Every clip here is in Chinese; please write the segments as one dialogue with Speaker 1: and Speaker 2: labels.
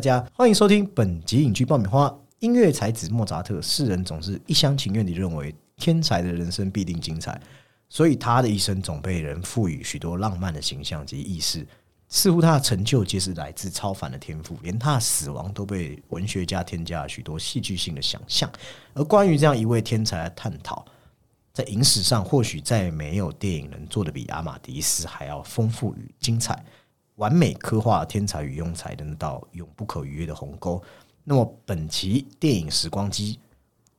Speaker 1: 大家欢迎收听本集影剧爆米花。音乐才子莫扎特，世人总是一厢情愿地认为天才的人生必定精彩，所以他的一生总被人赋予许多浪漫的形象及意识。似乎他的成就皆是来自超凡的天赋，连他的死亡都被文学家添加了许多戏剧性的想象。而关于这样一位天才的探讨，在影史上或许再没有电影能做的比阿马迪斯还要丰富与精彩。完美刻画天才与庸才的那道永不可逾越的鸿沟。那么，本期电影时光机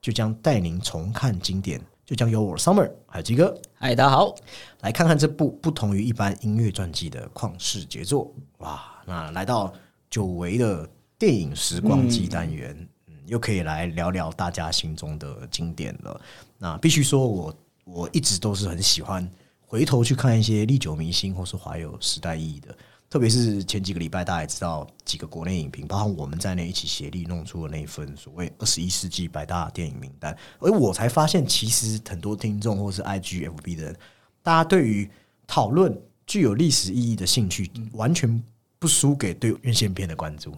Speaker 1: 就将带您重看经典，就将由我 Summer 还有鸡哥，
Speaker 2: 嗨，大家好，
Speaker 1: 来看看这部不同于一般音乐传记的旷世杰作。哇，那来到久违的电影时光机单元，嗯，又可以来聊聊大家心中的经典了。那必须说，我我一直都是很喜欢回头去看一些历久弥新或是怀有时代意义的。特别是前几个礼拜，大家也知道几个国内影评，包括我们在内一起协力弄出的那一份所谓二十一世纪百大电影名单。而我才发现，其实很多听众或是 IGFB 的人，大家对于讨论具有历史意义的兴趣，完全不输给对院线片的关注。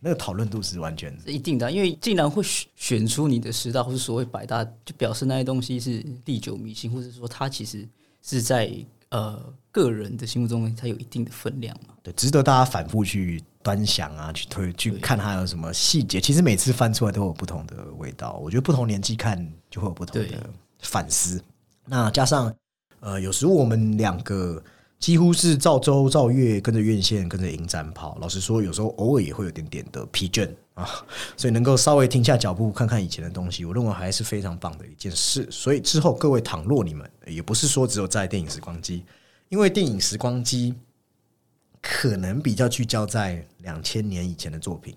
Speaker 1: 那个讨论度是完全
Speaker 2: 是一定的，因为既然会选选出你的十大或是所谓百大，就表示那些东西是历久弥新，或者说它其实是在。呃，个人的心目中，它有一定的分量嘛？
Speaker 1: 对，值得大家反复去端详啊，去推去看它有什么细节。其实每次翻出来都有不同的味道。我觉得不同年纪看就会有不同的反思。那加上呃，有时候我们两个。几乎是照周照月跟着院线跟着影展跑。老实说，有时候偶尔也会有点点的疲倦啊，所以能够稍微停下脚步看看以前的东西，我认为还是非常棒的一件事。所以之后各位倘若你们也不是说只有在电影时光机，因为电影时光机可能比较聚焦在两千年以前的作品。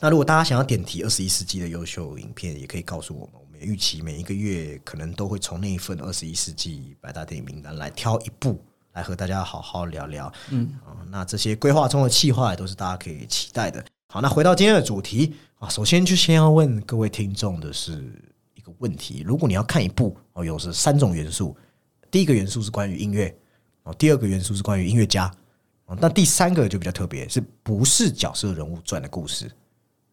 Speaker 1: 那如果大家想要点题二十一世纪的优秀影片，也可以告诉我们。我们预期每一个月可能都会从那一份二十一世纪百大电影名单来挑一部。来和大家好好聊聊，嗯啊，那这些规划中的计划也都是大家可以期待的。好，那回到今天的主题啊，首先就先要问各位听众的是一个问题：如果你要看一部哦，有是三种元素，第一个元素是关于音乐哦，第二个元素是关于音乐家哦，那第三个就比较特别，是不是角色人物传的故事？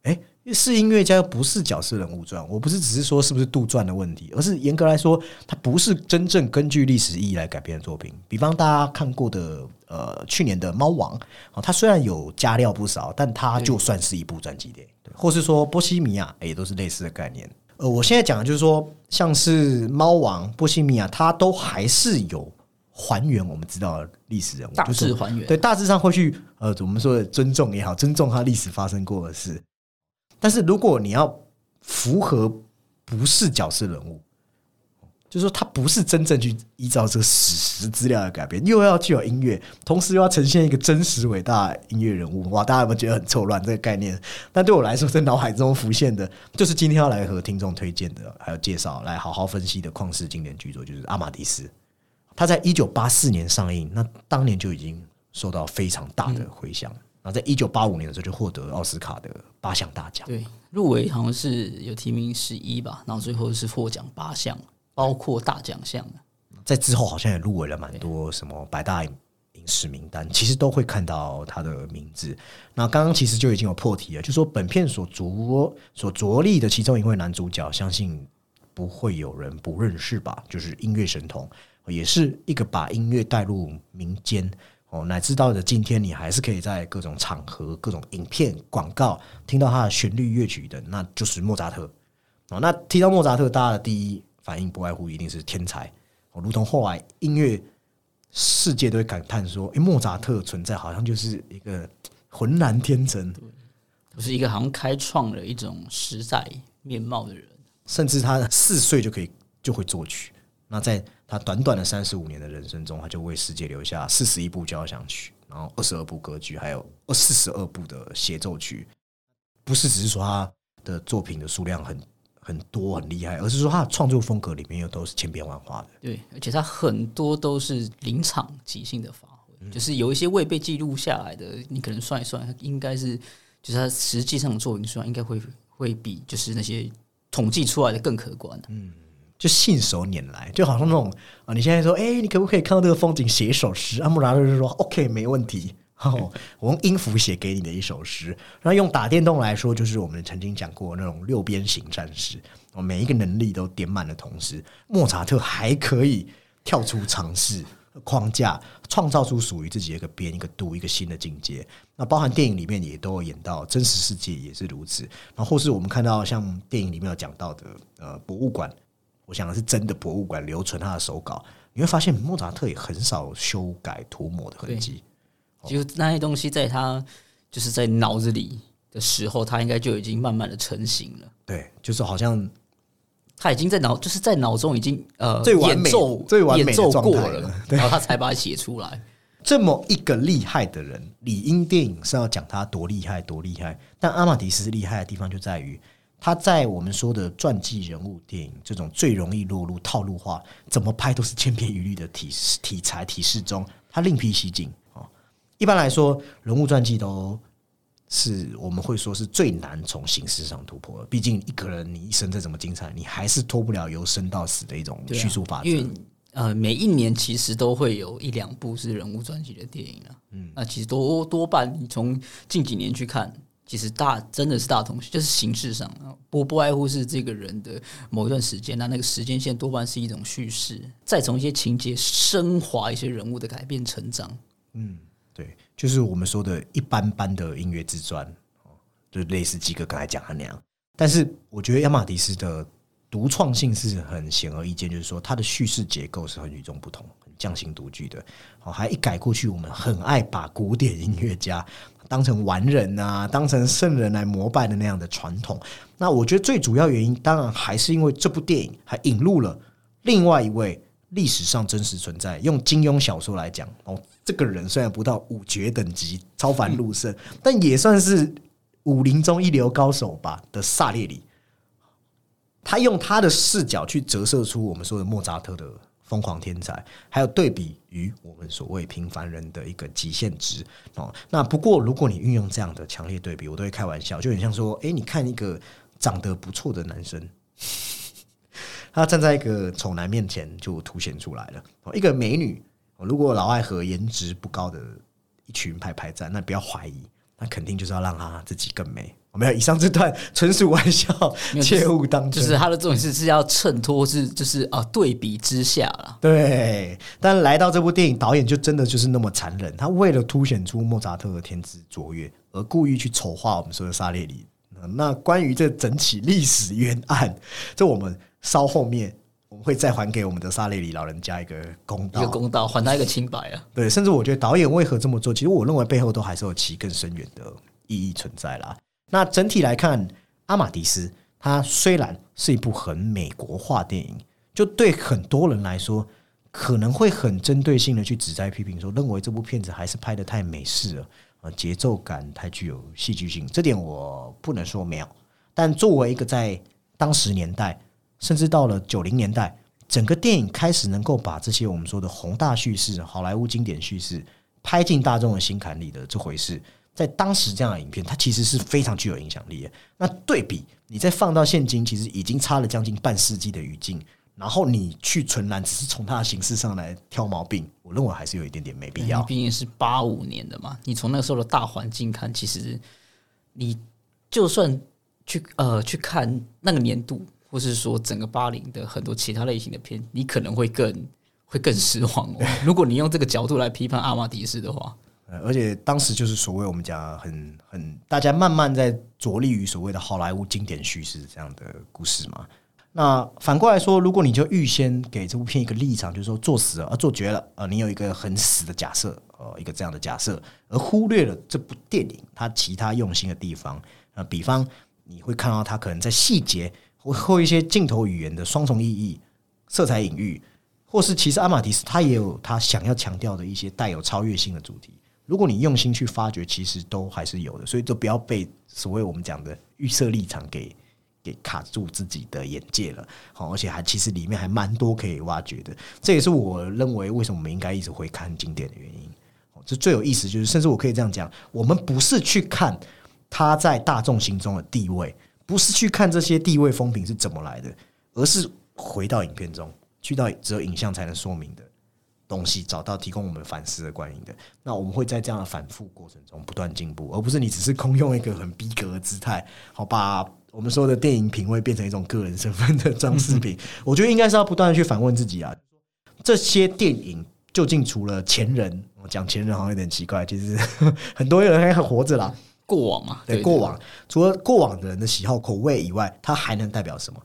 Speaker 1: 哎。是音乐家，不是角色人物传。我不是只是说是不是杜撰的问题，而是严格来说，它不是真正根据历史意义来改编的作品。比方大家看过的，呃，去年的《猫王》哦，它虽然有加料不少，但它就算是一部传记电影。或是说《波西米亚》也都是类似的概念。呃，我现在讲的就是说，像是《猫王》《波西米亚》，它都还是有还原我们知道的历史人物，
Speaker 2: 大致还原。
Speaker 1: 对，大致上会去呃，我们说的尊重也好，尊重他历史发生过的事。但是如果你要符合不是角色人物，就是说他不是真正去依照这个史实资料来改编，又要具有音乐，同时又要呈现一个真实伟大音乐人物，哇！大家有没有觉得很错乱这个概念？但对我来说，在脑海中浮现的，就是今天要来和听众推荐的，还有介绍来好好分析的旷世经典巨作，就是《阿玛迪斯》。他在一九八四年上映，那当年就已经受到非常大的回响。然后在一九八五年的时候就获得奥斯卡的八项大奖，
Speaker 2: 对，入围好像是有提名十一吧，然后最后是获奖八项，包括大奖项。
Speaker 1: 在之后好像也入围了蛮多什么百大影视名单，其实都会看到他的名字。那刚刚其实就已经有破题了，就说本片所着所着力的其中一位男主角，相信不会有人不认识吧？就是音乐神童，也是一个把音乐带入民间。哦，乃至到的今天，你还是可以在各种场合、各种影片、广告听到他的旋律乐曲的，那就是莫扎特。哦，那提到莫扎特，大家的第一反应不外乎一定是天才。哦，如同后来音乐世界都会感叹说：“哎，莫扎特存在好像就是一个浑然天成，
Speaker 2: 不是一个好像开创了一种时代面貌的人。”
Speaker 1: 甚至他四岁就可以就会作曲。那在他短短的三十五年的人生中，他就为世界留下四十一部交响曲，然后二十二部歌剧，还有二四十二部的协奏曲。不是只是说他的作品的数量很很多很厉害，而是说他的创作风格里面又都是千变万化的。
Speaker 2: 对，而且他很多都是临场即兴的发挥，就是有一些未被记录下来的，你可能算一算，应该是就是他实际上的作品数量应该会会比就是那些统计出来的更可观。嗯。
Speaker 1: 就信手拈来，就好像那种啊，你现在说，哎，你可不可以看到这个风景，写一首诗？阿姆拉就说，OK，没问题，哦，我用音符写给你的一首诗。然后用打电动来说，就是我们曾经讲过那种六边形战士，我，每一个能力都点满的同时，莫扎特还可以跳出尝试框架，创造出属于自己的一个边、一个度、一个新的境界。那包含电影里面也都有演到，真实世界也是如此。然后或是我们看到像电影里面有讲到的，呃，博物馆，我想的是真的博物馆留存他的手稿，你会发现莫扎特也很少修改涂抹的痕迹。
Speaker 2: 就那些东西在他就是在脑子里的时候，他应该就已经慢慢的成型了。
Speaker 1: 对，就是好像
Speaker 2: 他已经在脑，就是在脑中已经呃
Speaker 1: 最完美、最完美
Speaker 2: 的过了，然后他才把它写出来。
Speaker 1: 这么一个厉害的人，理应电影是要讲他多厉害、多厉害。但阿玛迪斯厉害的地方就在于，他在我们说的传记人物电影这种最容易落入套路化、怎么拍都是千篇一律的体题材体式中，他另辟蹊径啊。一般来说，人物传记都是我们会说是最难从形式上突破的。毕竟一个人你一生再怎么精彩，你还是脱不了由生到死的一种叙述法则。
Speaker 2: 因为呃，每一年其实都会有一两部是人物传记的电影啊。嗯，那其实多多半你从近几年去看，其实大真的是大同就是形式上不不外乎是这个人的某一段时间，那那个时间线多半是一种叙事，再从一些情节升华一些人物的改变成长。嗯。
Speaker 1: 对，就是我们说的一般般的音乐自传，就类似几个刚才讲的那样。但是我觉得亚马迪斯的独创性是很显而易见，就是说它的叙事结构是很与众不同、匠心独具的。哦，还一改过去我们很爱把古典音乐家当成完人啊、当成圣人来膜拜的那样的传统。那我觉得最主要原因，当然还是因为这部电影还引入了另外一位。历史上真实存在，用金庸小说来讲，哦，这个人虽然不到五绝等级超凡入圣，但也算是武林中一流高手吧的萨列里。他用他的视角去折射出我们说的莫扎特的疯狂天才，还有对比于我们所谓平凡人的一个极限值哦。那不过，如果你运用这样的强烈对比，我都会开玩笑，就很像说，哎，你看一个长得不错的男生。他站在一个丑男面前，就凸显出来了。一个美女，如果老爱和颜值不高的一群拍拍战，那不要怀疑，那肯定就是要让他自己更美。没有，以上这段纯属玩笑，切勿当
Speaker 2: 真。就是他的重点是是要衬托，是就是啊，对比之下了。
Speaker 1: 对，但来到这部电影，导演就真的就是那么残忍。他为了凸显出莫扎特的天资卓越，而故意去丑化我们说的沙列里。那关于这整起历史冤案，这我们。稍后面我们会再还给我们的萨列里老人家一个公道，
Speaker 2: 一个公道，还他一个清白啊！
Speaker 1: 对，甚至我觉得导演为何这么做，其实我认为背后都还是有其更深远的意义存在啦。那整体来看，《阿马迪斯》它虽然是一部很美国化电影，就对很多人来说可能会很针对性的去指摘批评，说认为这部片子还是拍的太美式了，呃，节奏感太具有戏剧性。这点我不能说没有，但作为一个在当时年代。甚至到了九零年代，整个电影开始能够把这些我们说的宏大叙事、好莱坞经典叙事拍进大众的心坎里的这回事，在当时这样的影片，它其实是非常具有影响力的。那对比你再放到现今，其实已经差了将近半世纪的语境，然后你去纯然只是从它的形式上来挑毛病，我认为还是有一点点没必要。
Speaker 2: 毕竟是八五年的嘛，你从那时候的大环境看，其实你就算去呃去看那个年度。或是说整个八零的很多其他类型的片，你可能会更会更失望哦。如果你用这个角度来批判阿玛迪斯的话，
Speaker 1: 而且当时就是所谓我们讲很很大家慢慢在着力于所谓的好莱坞经典叙事这样的故事嘛。那反过来说，如果你就预先给这部片一个立场，就是说做死了啊，做绝了啊，你有一个很死的假设，呃，一个这样的假设，而忽略了这部电影它其他用心的地方啊，比方你会看到它可能在细节。或或一些镜头语言的双重意义、色彩隐喻，或是其实阿马迪斯他也有他想要强调的一些带有超越性的主题。如果你用心去发掘，其实都还是有的。所以，就不要被所谓我们讲的预设立场给给卡住自己的眼界了。好，而且还其实里面还蛮多可以挖掘的。这也是我认为为什么我们应该一直会看经典的原因。这最有意思就是，甚至我可以这样讲：我们不是去看他在大众心中的地位。不是去看这些地位风评是怎么来的，而是回到影片中，去到只有影像才能说明的东西，找到提供我们反思的观影的。那我们会在这样的反复过程中不断进步，而不是你只是空用一个很逼格的姿态，好把我们说的电影品味变成一种个人身份的装饰品。我觉得应该是要不断的去反问自己啊，这些电影究竟除了前人，我讲前人好像有点奇怪，其实 很多人还活着啦。
Speaker 2: 过往嘛，
Speaker 1: 对过往，除了过往的人的喜好口味以外，它还能代表什么？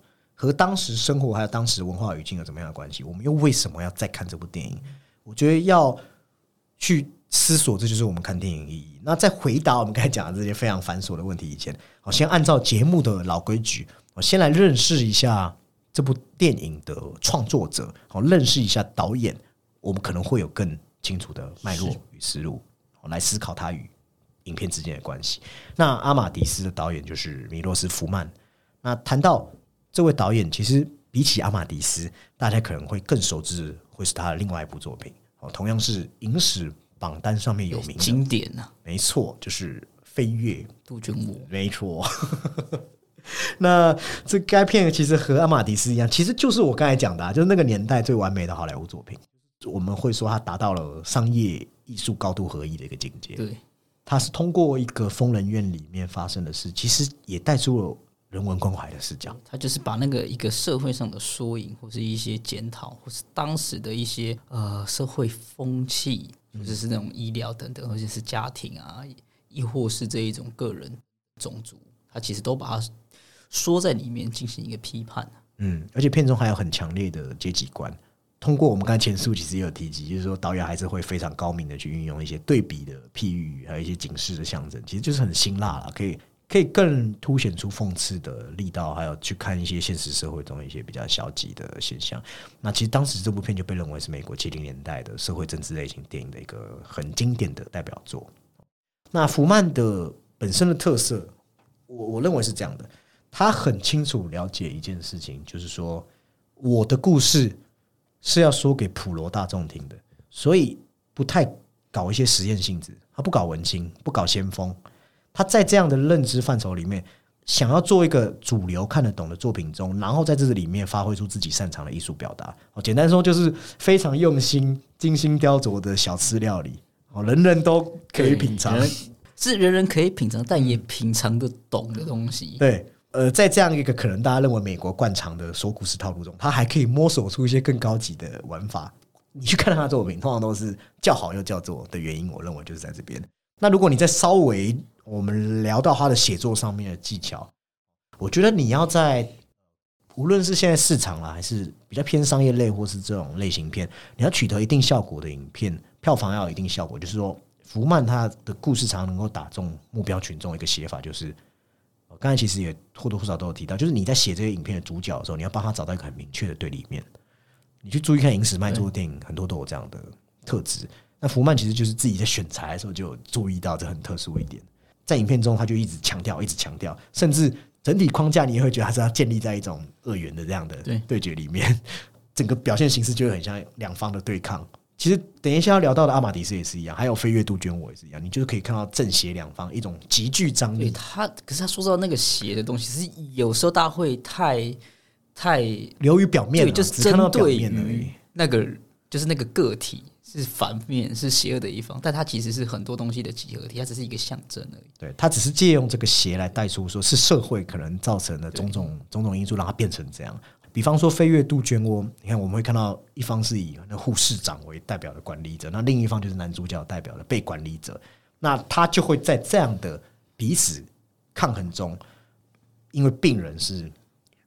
Speaker 1: 和当时生活还有当时文化语境有怎么样的关系？我们又为什么要再看这部电影？我觉得要去思索，这就是我们看电影意义。那在回答我们刚才讲的这些非常繁琐的问题以前，我先按照节目的老规矩，我先来认识一下这部电影的创作者，好认识一下导演，我们可能会有更清楚的脉络与思路，来思考它与。影片之间的关系。那阿马迪斯的导演就是米洛斯福曼。那谈到这位导演，其实比起阿马迪斯，大家可能会更熟知会是他的另外一部作品哦，同样是影史榜单上面有名
Speaker 2: 经典呐。
Speaker 1: 没错，就是《飞跃
Speaker 2: 杜鹃窝》。
Speaker 1: 没错。那这该片其实和阿马迪斯一样，其实就是我刚才讲的，就是那个年代最完美的好莱坞作品。我们会说它达到了商业艺术高度合一的一个境界。
Speaker 2: 对。
Speaker 1: 它是通过一个疯人院里面发生的事，其实也带出了人文关怀的视角。
Speaker 2: 他就是把那个一个社会上的缩影，或是一些检讨，或是当时的一些呃社会风气，或者是那种医疗等等，或者是家庭啊，亦或是这一种个人种族，他其实都把它说在里面进行一个批判。
Speaker 1: 嗯，而且片中还有很强烈的阶级观。通过我们刚才前述，其实也有提及，就是说导演还是会非常高明的去运用一些对比的譬喻，还有一些警示的象征，其实就是很辛辣了，可以可以更凸显出讽刺的力道，还有去看一些现实社会中一些比较消极的现象。那其实当时这部片就被认为是美国七零年代的社会政治类型电影的一个很经典的代表作。那福曼的本身的特色，我我认为是这样的，他很清楚了解一件事情，就是说我的故事。是要说给普罗大众听的，所以不太搞一些实验性质，他不搞文青，不搞先锋，他在这样的认知范畴里面，想要做一个主流看得懂的作品中，然后在这里面发挥出自己擅长的艺术表达。哦，简单说就是非常用心、精心雕琢的小吃料理，哦，人人都可以品尝，
Speaker 2: 是人人可以品尝，但也品尝得懂的东西。
Speaker 1: 对。呃，在这样一个可能大家认为美国惯常的说故事套路中，他还可以摸索出一些更高级的玩法。你去看他的作品，通常都是叫好又叫座的原因，我认为就是在这边。那如果你再稍微我们聊到他的写作上面的技巧，我觉得你要在无论是现在市场啦，还是比较偏商业类或是这种类型片，你要取得一定效果的影片，票房要有一定效果，就是说福曼他的故事常能够打中目标群众，一个写法就是我。刚才其实也或多或少都有提到，就是你在写这些影片的主角的时候，你要帮他找到一个很明确的对立面。你去注意看影史卖座的电影，很多都有这样的特质。那福曼其实就是自己在选材的时候就注意到这很特殊一点，在影片中他就一直强调，一直强调，甚至整体框架你也会觉得他是要建立在一种二元的这样的对决里面，整个表现形式就会很像两方的对抗。其实等一下要聊到的阿马迪斯也是一样，还有飞跃杜鹃我也是一样，你就是可以看到正邪两方一种极具张力。
Speaker 2: 他可是他说到那个邪的东西，是有时候大家会太太
Speaker 1: 流于表面，
Speaker 2: 就是针对于那个就是那个个体是反面是邪恶的一方，但它其实是很多东西的集合体，它只是一个象征而已。
Speaker 1: 对，它只是借用这个邪来带出，说是社会可能造成的种种种种因素，让它变成这样。比方说飞跃杜鹃窝，你看我们会看到一方是以那护士长为代表的管理者，那另一方就是男主角代表的被管理者，那他就会在这样的彼此抗衡中，因为病人是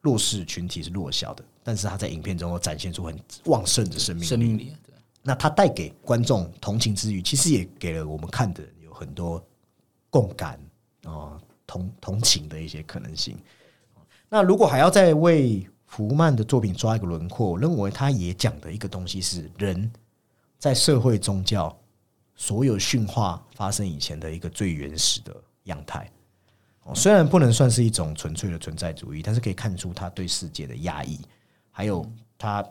Speaker 1: 弱势群体是弱小的，但是他在影片中展现出很旺盛的生命
Speaker 2: 生命力。
Speaker 1: 那他带给观众同情之余，其实也给了我们看的人有很多共感啊同同情的一些可能性。那如果还要再为福曼的作品抓一个轮廓，我认为他也讲的一个东西是人在社会宗教所有驯化发生以前的一个最原始的样态。虽然不能算是一种纯粹的存在主义，但是可以看出他对世界的压抑，还有他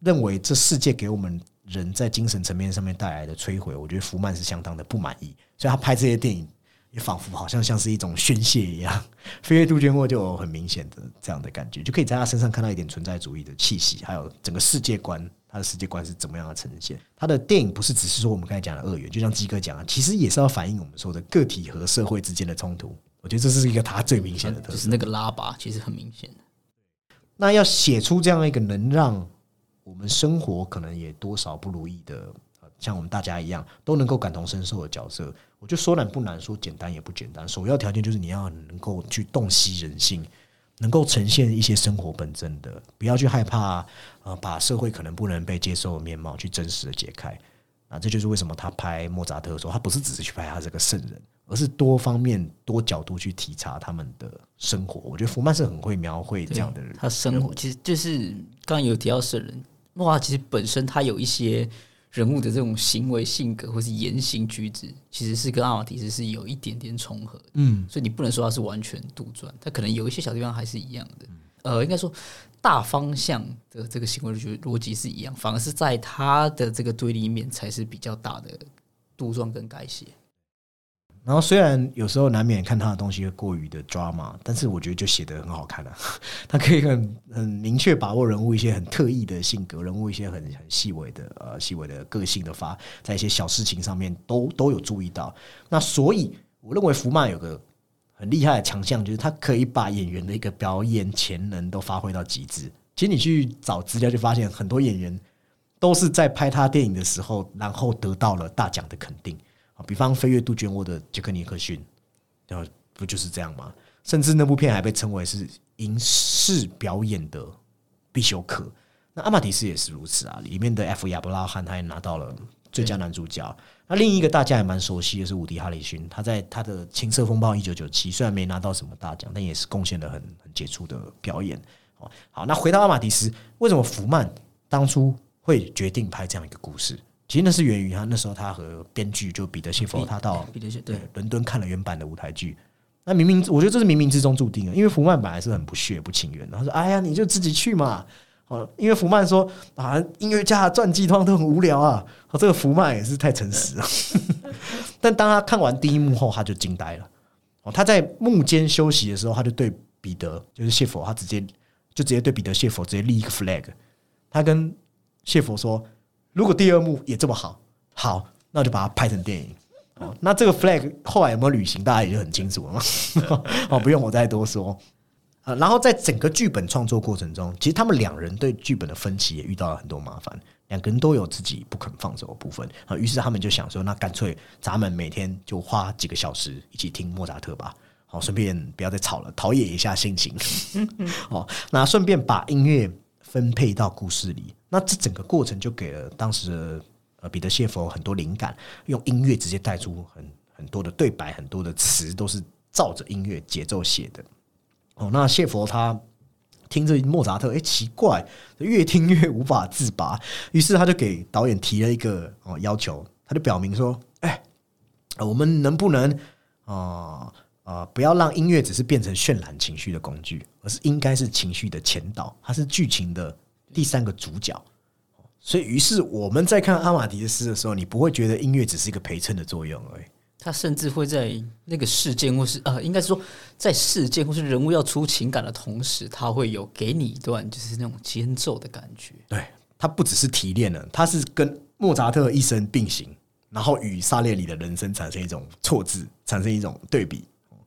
Speaker 1: 认为这世界给我们人在精神层面上面带来的摧毁。我觉得福曼是相当的不满意，所以他拍这些电影也仿佛好像像是一种宣泄一样。飞跃杜鹃窝就有很明显的这样的感觉，就可以在他身上看到一点存在主义的气息，还有整个世界观，他的世界观是怎么样的呈现。他的电影不是只是说我们刚才讲的二元，就像鸡哥讲的，其实也是要反映我们说的个体和社会之间的冲突。我觉得这是一个他最明显的特色，
Speaker 2: 就是那个拉拔其实很明显的。
Speaker 1: 那要写出这样一个能让我们生活可能也多少不如意的，像我们大家一样都能够感同身受的角色，我觉得说难不难，说简单也不简单。首要条件就是你要能够去洞悉人性，能够呈现一些生活本真的，不要去害怕呃把社会可能不能被接受的面貌去真实的解开。啊，这就是为什么他拍莫扎特的时候，他不是只是去拍他这个圣人，而是多方面、多角度去体察他们的生活。我觉得福曼是很会描绘这样的人，
Speaker 2: 他生活其实就是刚刚有提到圣人，哇，其实本身他有一些人物的这种行为、性格或是言行举止，其实是跟阿马迪斯是有一点点重合的。
Speaker 1: 嗯，
Speaker 2: 所以你不能说他是完全杜撰，他可能有一些小地方还是一样的。呃，应该说大方向的这个行为逻逻辑是一样，反而是在他的这个对立面才是比较大的杜撰跟改写。
Speaker 1: 然后虽然有时候难免看他的东西会过于的 drama，但是我觉得就写的很好看啊。他可以很很明确把握人物一些很特异的性格，人物一些很很细微的呃细微的个性的发，在一些小事情上面都都有注意到。那所以我认为福曼有个很厉害的强项，就是他可以把演员的一个表演潜能都发挥到极致。其实你去找资料就发现，很多演员都是在拍他电影的时候，然后得到了大奖的肯定。比方《飞跃杜鹃窝》的杰克尼克逊，然后不就是这样吗？甚至那部片还被称为是影视表演的必修课。那阿马迪斯也是如此啊，里面的 F 亚伯拉罕他也拿到了最佳男主角。那另一个大家也蛮熟悉的是伍迪哈里逊，他在他的《情色风暴》一九九七虽然没拿到什么大奖，但也是贡献了很很杰出的表演。哦，好，那回到阿马迪斯，为什么福曼当初会决定拍这样一个故事？其实那是源于他那时候他和编剧就彼得谢佛他到
Speaker 2: 彼得谢对
Speaker 1: 伦敦看了原版的舞台剧。那明明我觉得这是冥冥之中注定的，因为福曼本来是很不屑不情愿的，他说：“哎呀，你就自己去嘛。”哦，因为福曼说啊，音乐家的传记通常都很无聊啊。哦，这个福曼也是太诚实了。但当他看完第一幕后，他就惊呆了。哦，他在幕间休息的时候，他就对彼得就是谢佛，他直接就直接对彼得谢佛直接立一个 flag。他跟谢佛说：“如果第二幕也这么好，好，那就把它拍成电影。”哦，那这个 flag 后来有没有履行，大家也就很清楚了嘛。哦，不用我再多说。呃，然后在整个剧本创作过程中，其实他们两人对剧本的分歧也遇到了很多麻烦，两个人都有自己不肯放手的部分啊。于是他们就想说，那干脆咱们每天就花几个小时一起听莫扎特吧，好，顺便不要再吵了，陶冶一下心情。哦，那顺便把音乐分配到故事里，那这整个过程就给了当时呃彼得谢佛很多灵感，用音乐直接带出很很多的对白，很多的词都是照着音乐节奏写的。哦，那谢佛他听着莫扎特，哎，奇怪，越听越无法自拔。于是他就给导演提了一个哦要求，他就表明说，哎，我们能不能啊啊，不要让音乐只是变成渲染情绪的工具，而是应该是情绪的前导，它是剧情的第三个主角。所以，于是我们在看阿马迪斯的时候，你不会觉得音乐只是一个陪衬的作用而已。
Speaker 2: 他甚至会在那个事件，或是呃，应该是说在事件或是人物要出情感的同时，他会有给你一段就是那种间奏的感觉。
Speaker 1: 对他不只是提炼了，他是跟莫扎特一生并行，然后与萨列里的人生产生一种错字，产生一种对比。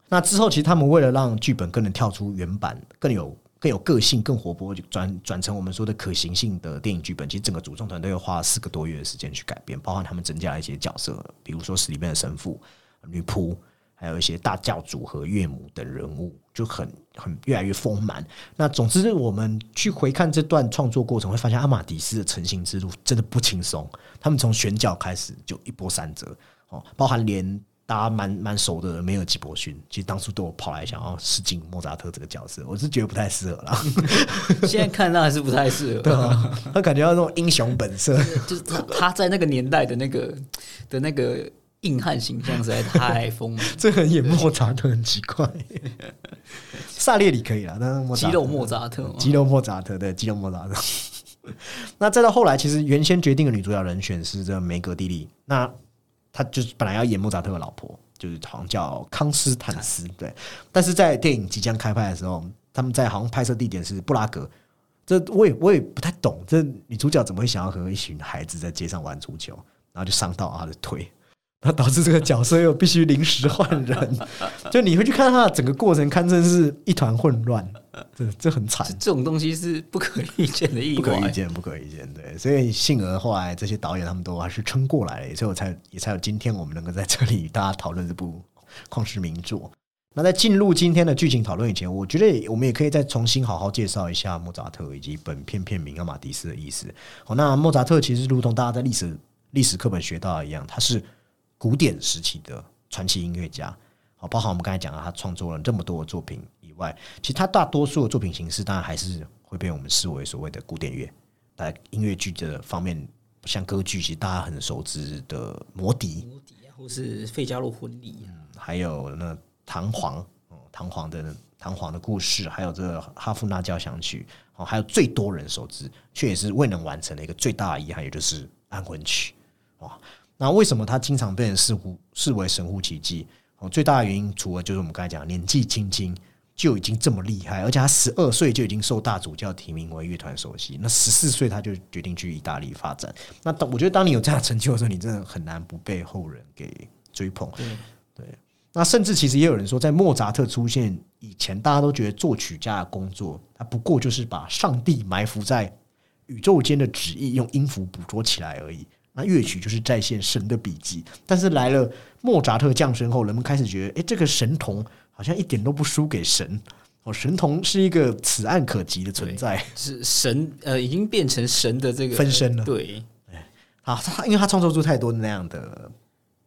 Speaker 1: 那之后，其实他们为了让剧本更能跳出原版，更有更有个性、更活泼，就转转成我们说的可行性的电影剧本。其实整个主创团队又花了四个多月的时间去改编，包含他们增加了一些角色，比如说是里面的神父、女仆，还有一些大教主和岳母等人物，就很很越来越丰满。那总之，我们去回看这段创作过程，会发现阿马迪斯的成型之路真的不轻松。他们从选角开始就一波三折哦，包含连。大家蛮蛮熟的梅尔吉伯逊，其实当初都有跑来想要试镜莫扎特这个角色，我是觉得不太适合啦。
Speaker 2: 现在看到还是不太适合，
Speaker 1: 对啊，他感觉到那种英雄本色，
Speaker 2: 就是他他在那个年代的那个的那个硬汉形象实在太丰满。
Speaker 1: 这很演莫扎特很奇怪，萨列里可以了，但是
Speaker 2: 肌肉莫扎特，
Speaker 1: 肌肉莫扎特对肌肉莫扎特。那再到后来，其实原先决定的女主角人选是这梅格蒂利，那。他就是本来要演莫扎特的老婆，就是好像叫康斯坦斯，对。但是在电影即将开拍的时候，他们在好像拍摄地点是布拉格，这我也我也不太懂，这女主角怎么会想要和一群孩子在街上玩足球，然后就伤到她的腿。那导致这个角色又必须临时换人，就你会去看他的整个过程，堪称是一团混乱，这这很惨。
Speaker 2: 这种东西是不可预见的意外，
Speaker 1: 不可预见，不可预见。对，所以幸而后来这些导演他们都还是撑过来了，所以我才也才有今天我们能够在这里与大家讨论这部旷世名作。那在进入今天的剧情讨论以前，我觉得我们也可以再重新好好介绍一下莫扎特以及本片片名《阿玛迪斯》的意思。好，那莫扎特其实如同大家在历史历史课本学到一样，他是。古典时期的传奇音乐家，好，包含我们刚才讲的，他创作了这么多的作品以外，其实他大多数的作品形式，当然还是会被我们视为所谓的古典乐。在音乐剧的方面，像歌剧，其实大家很熟知的《魔笛》，
Speaker 2: 魔笛啊，或是《费加罗婚礼》，
Speaker 1: 还有那《唐璜》，哦，《唐璜》的《唐璜》的故事，还有这个《哈夫纳交响曲》，哦，还有最多人熟知却也是未能完成的一个最大的遗憾，也就是《安魂曲》，哇。那为什么他经常被人视乎视为神乎其技？哦，最大的原因除了就是我们刚才讲年纪轻轻就已经这么厉害，而且他十二岁就已经受大主教提名为乐团首席，那十四岁他就决定去意大利发展。那当我觉得当你有这样成就的时候，你真的很难不被后人给追捧。对，那甚至其实也有人说，在莫扎特出现以前，大家都觉得作曲家的工作，他不过就是把上帝埋伏在宇宙间的旨意用音符捕捉起来而已。那乐曲就是再现神的笔记，但是来了莫扎特降生后，人们开始觉得，哎，这个神童好像一点都不输给神哦，神童是一个此岸可及的存在，
Speaker 2: 是神呃，已经变成神的这个
Speaker 1: 分身了。
Speaker 2: 对，
Speaker 1: 啊，他因为他创作出太多那样的，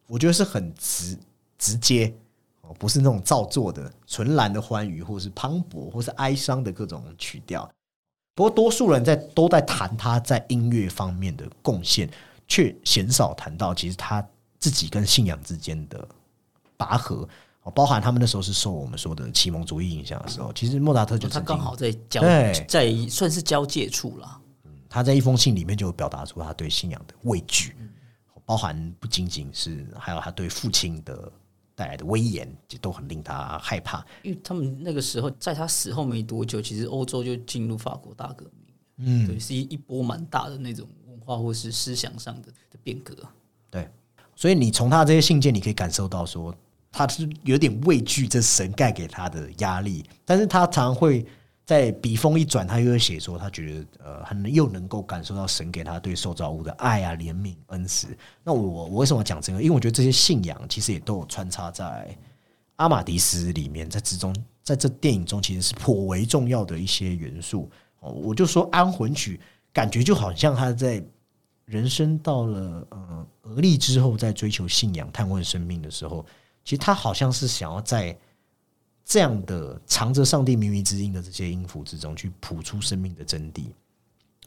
Speaker 1: 我觉得是很直直接哦，不是那种造作的纯然的欢愉，或是磅礴，或是哀伤的各种曲调。不过，多数人在都在谈他在音乐方面的贡献。却鲜少谈到，其实他自己跟信仰之间的拔河，包含他们那时候是受我们说的启蒙主义影响的时候，其实莫扎特就
Speaker 2: 他刚好在交在算是交界处了。
Speaker 1: 他在一封信里面就表达出他对信仰的畏惧，包含不仅仅是还有他对父亲的带来的威严，就都很令他害怕。
Speaker 2: 因为他们那个时候在他死后没多久，其实欧洲就进入法国大革命，嗯，对，是一一波蛮大的那种文。化或是思想上的的变革，
Speaker 1: 对，所以你从他这些信件，你可以感受到说，他是有点畏惧这神盖给他的压力，但是他常常会在笔锋一转，他又会写说，他觉得呃，很又能够感受到神给他对受造物的爱啊、怜悯、恩慈。那我我为什么讲这个？因为我觉得这些信仰其实也都有穿插在阿玛迪斯里面，在之中，在这电影中其实是颇为重要的一些元素。我就说安魂曲，感觉就好像他在。人生到了呃而立之后，在追求信仰、探问生命的时候，其实他好像是想要在这样的藏着上帝秘密之音的这些音符之中，去谱出生命的真谛。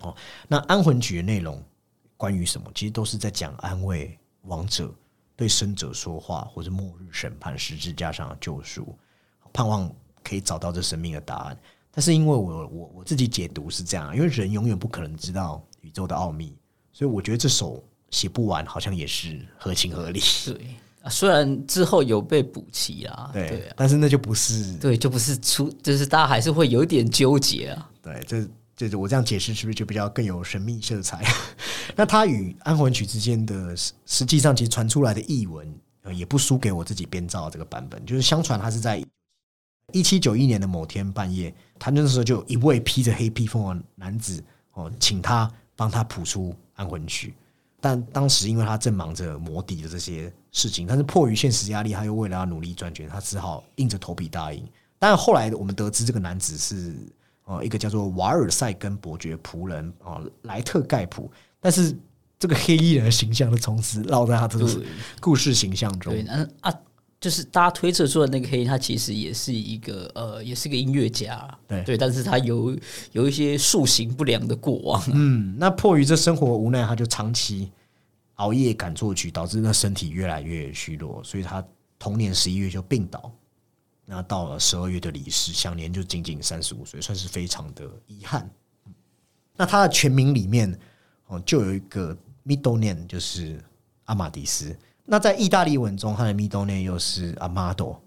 Speaker 1: 哦，那安魂曲的内容关于什么？其实都是在讲安慰亡者、对生者说话，或者末日审判、十字架上的救赎，盼望可以找到这生命的答案。但是因为我我我自己解读是这样，因为人永远不可能知道宇宙的奥秘。所以我觉得这首写不完，好像也是合情合理。
Speaker 2: 对，虽然之后有被补齐啦，对，
Speaker 1: 但是那就不是，
Speaker 2: 对，就不是出，就是大家还是会有一点纠结啊。
Speaker 1: 对，这这我这样解释是不是就比较更有神秘色彩？那他与安魂曲之间的实际上其实传出来的译文，也不输给我自己编造这个版本。就是相传他是在一七九一年的某天半夜，他那时候就有一位披着黑披风的男子哦，请他帮他谱出。安魂曲，但当时因为他正忙着磨底的这些事情，但是迫于现实压力，他又为了要努力赚钱，他只好硬着头皮答应。但后来我们得知，这个男子是呃一个叫做瓦尔塞根伯爵仆人啊莱特盖普，但是这个黑衣人的形象就从此烙在他这个故事形象中。
Speaker 2: 对，嗯啊。就是大家推测出的那个黑，他其实也是一个呃，也是个音乐家，
Speaker 1: 对
Speaker 2: 对，但是他有有一些塑形不良的过往。
Speaker 1: 嗯，那迫于这生活无奈，他就长期熬夜赶作曲，导致那身体越来越虚弱，所以他同年十一月就病倒，那到了十二月的离世，享年就仅仅三十五岁，算是非常的遗憾。那他的全名里面哦，就有一个 middle name，就是阿玛迪斯。那在意大利文中，它的 middle name 又是 Amado，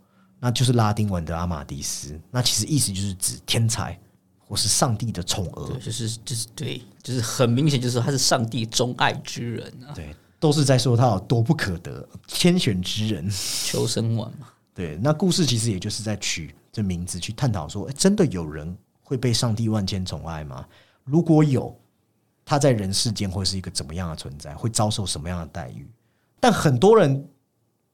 Speaker 1: 那就是拉丁文的阿马迪斯。那其实意思就是指天才或是上帝的宠儿，
Speaker 2: 对，就是就是对，就是很明显，就是他是上帝钟爱之人啊，
Speaker 1: 对，都是在说他有多不可得，天选之人，
Speaker 2: 求生丸嘛。
Speaker 1: 对，那故事其实也就是在取这名字去探讨说，哎，真的有人会被上帝万千宠爱吗？如果有，他在人世间会是一个怎么样的存在？会遭受什么样的待遇？但很多人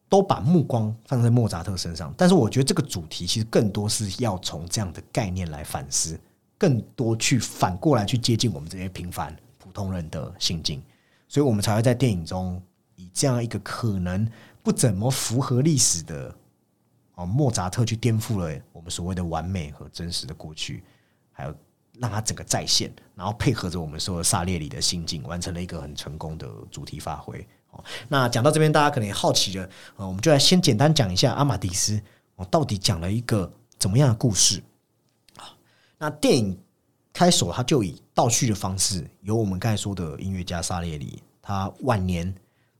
Speaker 1: 都把目光放在莫扎特身上，但是我觉得这个主题其实更多是要从这样的概念来反思，更多去反过来去接近我们这些平凡普通人的心境，所以我们才会在电影中以这样一个可能不怎么符合历史的哦莫扎特去颠覆了我们所谓的完美和真实的过去，还有让他整个再现，然后配合着我们说的萨列里的心境，完成了一个很成功的主题发挥。那讲到这边，大家可能也好奇了，呃，我们就来先简单讲一下阿马迪斯哦，到底讲了一个怎么样的故事啊？那电影开首，他就以倒叙的方式，由我们刚才说的音乐家萨列里，他晚年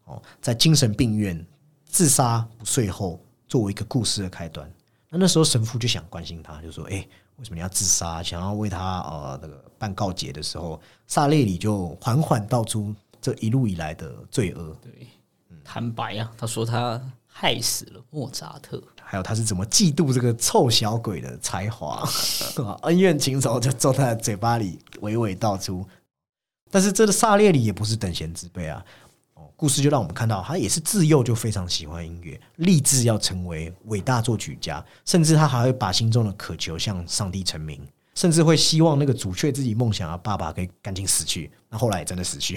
Speaker 1: 哦在精神病院自杀不遂后，作为一个故事的开端。那那时候神父就想关心他，就说：“哎，为什么你要自杀？想要为他呃那个办告解的时候，萨列里就缓缓道出。”这一路以来的罪恶，
Speaker 2: 对，坦白啊，他说他害死了莫扎特，
Speaker 1: 还有他是怎么嫉妒这个臭小鬼的才华，恩怨情仇就从他的嘴巴里娓娓道出。但是这个萨列里也不是等闲之辈啊，哦，故事就让我们看到他也是自幼就非常喜欢音乐，立志要成为伟大作曲家，甚至他还会把心中的渴求向上帝成名。甚至会希望那个主却自己梦想的爸爸可以赶紧死去。那后来也真的死去。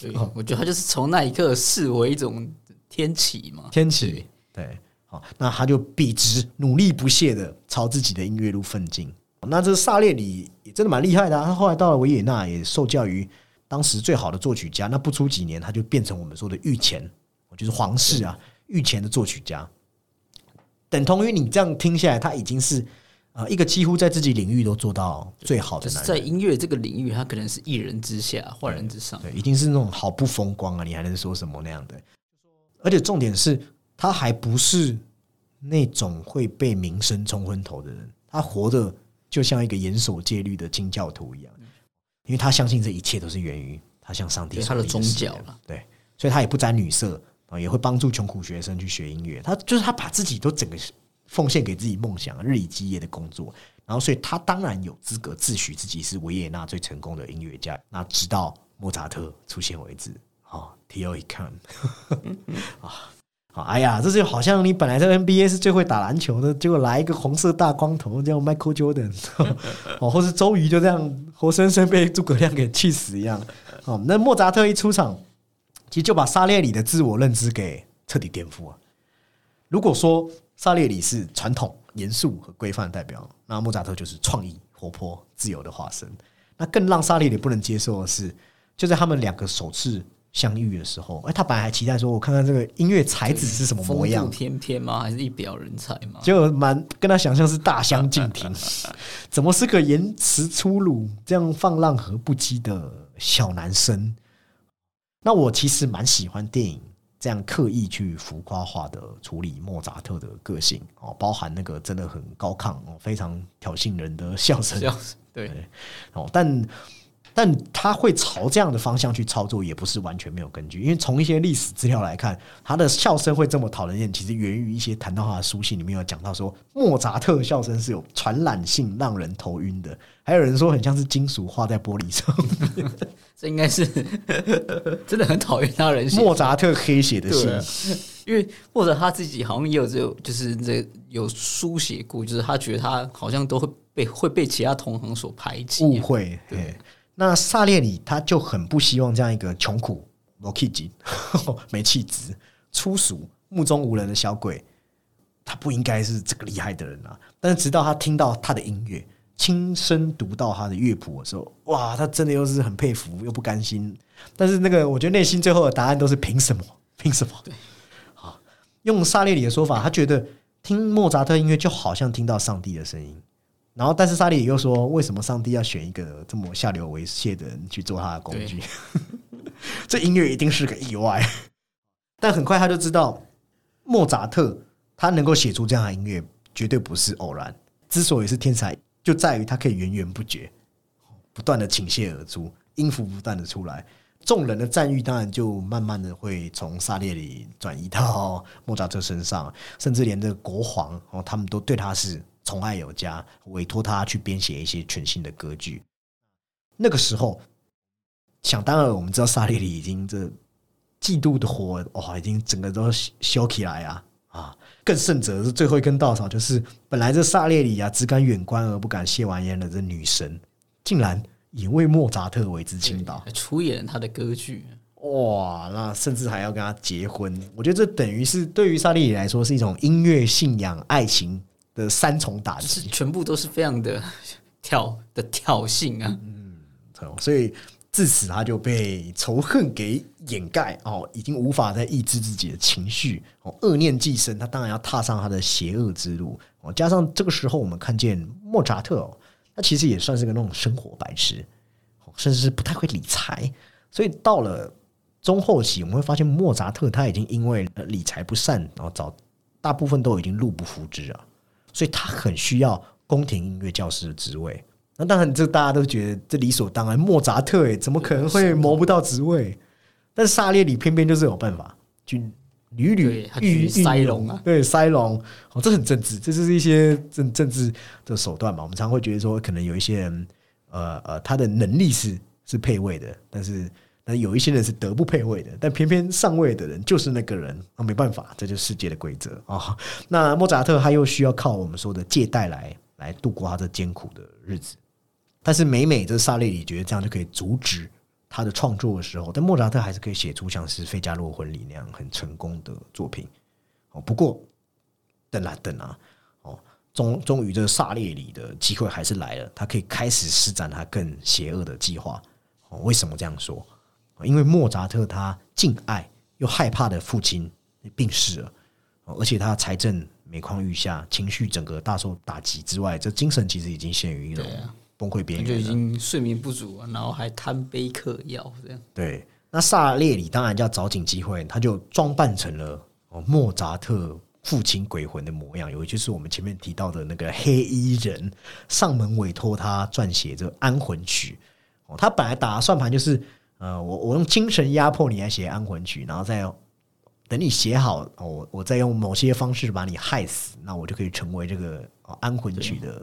Speaker 2: 对，我觉得他就是从那一刻视为一种天启嘛。
Speaker 1: 天启，对，好，那他就笔直努力不懈的朝自己的音乐路奋进。那这萨列里也真的蛮厉害的。他后来到了维也纳，也受教于当时最好的作曲家。那不出几年，他就变成我们说的御前，就是皇室啊御前的作曲家。等同于你这样听下来，他已经是。啊，一个几乎在自己领域都做到最好的男
Speaker 2: 人，在音乐这个领域，他可能是一人之下，万人之上，
Speaker 1: 对，已经是那种毫不风光啊！你还能说什么那样的？而且重点是他还不是那种会被名声冲昏头的人，他活的就像一个严守戒律的清教徒一样，因为他相信这一切都是源于他向上帝
Speaker 2: 他的宗教了，
Speaker 1: 对，所以他也不沾女色啊，也会帮助穷苦学生去学音乐，他就是他把自己都整个。奉献给自己梦想，日以继夜的工作，然后，所以他当然有资格自诩自己是维也纳最成功的音乐家。那直到莫扎特出现为止，好，till he come 啊，好，哎呀，这就好像你本来在 NBA 是最会打篮球的，结果来一个红色大光头叫 Michael Jordan，哦，或是周瑜就这样活生生被诸葛亮给气死一样。哦，那莫扎特一出场，其实就把沙列里的自我认知给彻底颠覆了。如果说萨列里是传统、严肃和规范的代表，那莫扎特就是创意、活泼、自由的化身。那更让萨列里不能接受的是，就在他们两个首次相遇的时候，哎，他本来还期待说：“我看看这个音乐才子是什么模样，
Speaker 2: 翩翩吗？还是一表人才吗？”
Speaker 1: 就蛮跟他想象是大相径庭。怎么是个言辞粗鲁、这样放浪和不羁的小男生？那我其实蛮喜欢电影。这样刻意去浮夸化的处理莫扎特的个性哦，包含那个真的很高亢哦，非常挑衅人的笑声，
Speaker 2: 对。
Speaker 1: 哦，但但他会朝这样的方向去操作，也不是完全没有根据，因为从一些历史资料来看，他的笑声会这么讨人厌，其实源于一些谈到他的书信里面有讲到说，莫扎特笑声是有传染性，让人头晕的，还有人说很像是金属画在玻璃上。
Speaker 2: 这应该是真的很讨厌他人。
Speaker 1: 莫扎特黑写的信，
Speaker 2: 因为或者他自己好像也有这，就是这有书写过，就是他觉得他好像都会被会被其他同行所排挤、
Speaker 1: 误会。对，那萨列里他就很不希望这样一个穷苦、没气质、没气质、粗俗、目中无人的小鬼，他不应该是这个厉害的人啊！但是直到他听到他的音乐。亲身读到他的乐谱的时候，哇，他真的又是很佩服又不甘心，但是那个我觉得内心最后的答案都是凭什么？凭什么？
Speaker 2: 对，
Speaker 1: 好，用萨列里的说法，他觉得听莫扎特音乐就好像听到上帝的声音。然后，但是萨列里又说，为什么上帝要选一个这么下流猥亵的人去做他的工具？这音乐一定是个意外。但很快他就知道，莫扎特他能够写出这样的音乐，绝对不是偶然。之所以是天才，就在于他可以源源不绝，不断的倾泻而出，音符不断的出来。众人的赞誉当然就慢慢的会从萨列里转移到莫扎特身上，甚至连这个国皇哦，他们都对他是宠爱有加，委托他去编写一些全新的歌剧。那个时候，想当然，我们知道萨列里已经这嫉妒的火哇，已经整个都烧起来啊啊！更甚者是最后一根稻草，就是本来这萨列里啊，只敢远观而不敢亵玩焉的这女神，竟然。也为莫扎特为之倾倒，
Speaker 2: 出演他的歌剧，
Speaker 1: 哇！那甚至还要跟他结婚。我觉得这等于是对于萨利里来说是一种音乐信仰、爱情的三重打击，
Speaker 2: 全部都是非常的挑的挑衅啊！
Speaker 1: 嗯，所以自此他就被仇恨给掩盖哦，已经无法再抑制自己的情绪哦，恶念既生，他当然要踏上他的邪恶之路哦。加上这个时候，我们看见莫扎特哦。他其实也算是个那种生活白痴，甚至是不太会理财。所以到了中后期，我们会发现莫扎特他已经因为理财不善，然后早大部分都已经入不敷支啊。所以他很需要宫廷音乐教师的职位。那当然，这大家都觉得这理所当然。莫扎特诶，怎么可能会谋不到职位？但萨列里偏偏就是有办法去。屡屡
Speaker 2: 遇塞隆啊，
Speaker 1: 对塞隆哦，这很政治，这就是一些政政治的手段嘛。我们常会觉得说，可能有一些人，呃呃，他的能力是是配位的，但是那有一些人是德不配位的，但偏偏上位的人就是那个人啊，没办法，这就是世界的规则啊。那莫扎特他又需要靠我们说的借贷来来度过他这艰苦的日子，但是每每这萨列里觉得这样就可以阻止。他的创作的时候，但莫扎特还是可以写出像是《费加罗婚礼》那样很成功的作品。哦，不过等啊等啊，哦，终终于这萨列里的机会还是来了，他可以开始施展他更邪恶的计划。哦，为什么这样说？因为莫扎特他敬爱又害怕的父亲病逝了，而且他财政每况愈下，情绪整个大受打击之外，这精神其实已经陷于一种。崩溃边缘，
Speaker 2: 就已经睡眠不足，然后还贪杯嗑药这样。
Speaker 1: 对，那萨列里当然就要找紧机会，他就装扮成了哦莫扎特父亲鬼魂的模样，尤其是我们前面提到的那个黑衣人上门委托他撰写这安魂曲。哦，他本来打算盘就是，呃，我我用精神压迫你来写安魂曲，然后再等你写好，我我再用某些方式把你害死，那我就可以成为这个安魂曲的。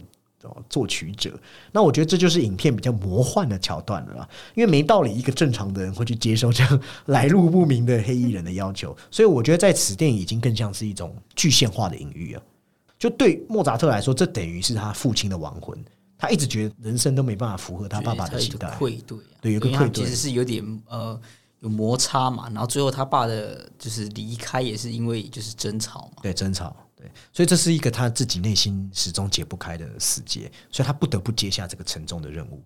Speaker 1: 作曲者，那我觉得这就是影片比较魔幻的桥段了，因为没道理一个正常的人会去接受这样来路不明的黑衣人的要求，所以我觉得在此电影已经更像是一种具象化的隐喻啊。就对莫扎特来说，这等于是他父亲的亡魂，他一直觉得人生都没办法符合他爸爸的期待，
Speaker 2: 愧对，
Speaker 1: 对，有个愧对，
Speaker 2: 其实是有点呃有摩擦嘛，然后最后他爸的就是离开也是因为就是争吵嘛，
Speaker 1: 对，争吵。对，所以这是一个他自己内心始终解不开的死结，所以他不得不接下这个沉重的任务。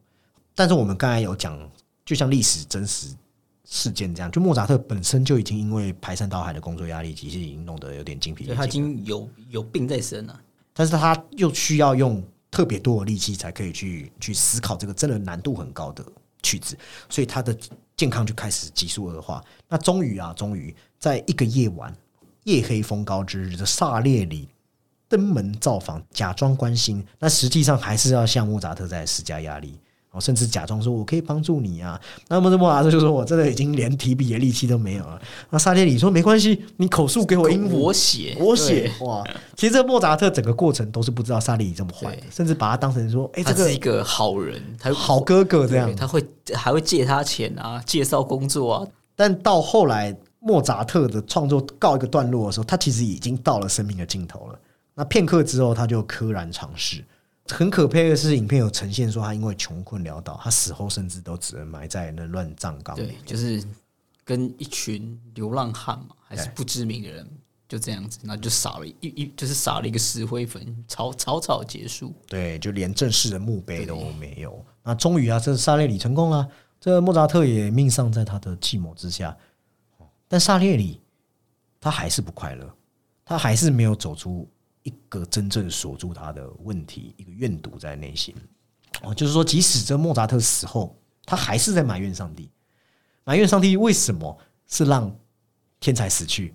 Speaker 1: 但是我们刚才有讲，就像历史真实事件这样，就莫扎特本身就已经因为排山倒海的工作压力，其实已经弄得有点精疲力尽，
Speaker 2: 他已经有有病在身了。
Speaker 1: 但是他又需要用特别多的力气才可以去去思考这个真的难度很高的曲子，所以他的健康就开始急速恶化。那终于啊，终于在一个夜晚。夜黑风高之日，的萨列里登门造访，假装关心，那实际上还是要向莫扎特在施加压力，哦，甚至假装说我可以帮助你啊。那么这莫扎特就说我真的已经连提笔的力气都没有了。那萨列里说没关系，你口述给我音符，
Speaker 2: 我写，
Speaker 1: 我写。哇，其实这莫扎特整个过程都是不知道萨列里这么坏，甚至把他当成说，哎，这
Speaker 2: 是一个好人，他
Speaker 1: 好哥哥这样，
Speaker 2: 他会还会借他钱啊，介绍工作啊。
Speaker 1: 但到后来。莫扎特的创作告一个段落的时候，他其实已经到了生命的尽头了。那片刻之后，他就溘然长逝。很可悲的是，影片有呈现说，他因为穷困潦倒，他死后甚至都只能埋在那乱葬岗。
Speaker 2: 对，就是跟一群流浪汉嘛，还是不知名的人，就这样子，那就撒了一一，就是撒了一个石灰粉，草草草结束。
Speaker 1: 对，就连正式的墓碑都没有。那终于啊，这萨列里成功了，这莫扎特也命丧在他的计谋之下。但萨列里他还是不快乐，他还是没有走出一个真正锁住他的问题，一个怨毒在内心。哦，就是说，即使这莫扎特死后，他还是在埋怨上帝，埋怨上帝为什么是让天才死去，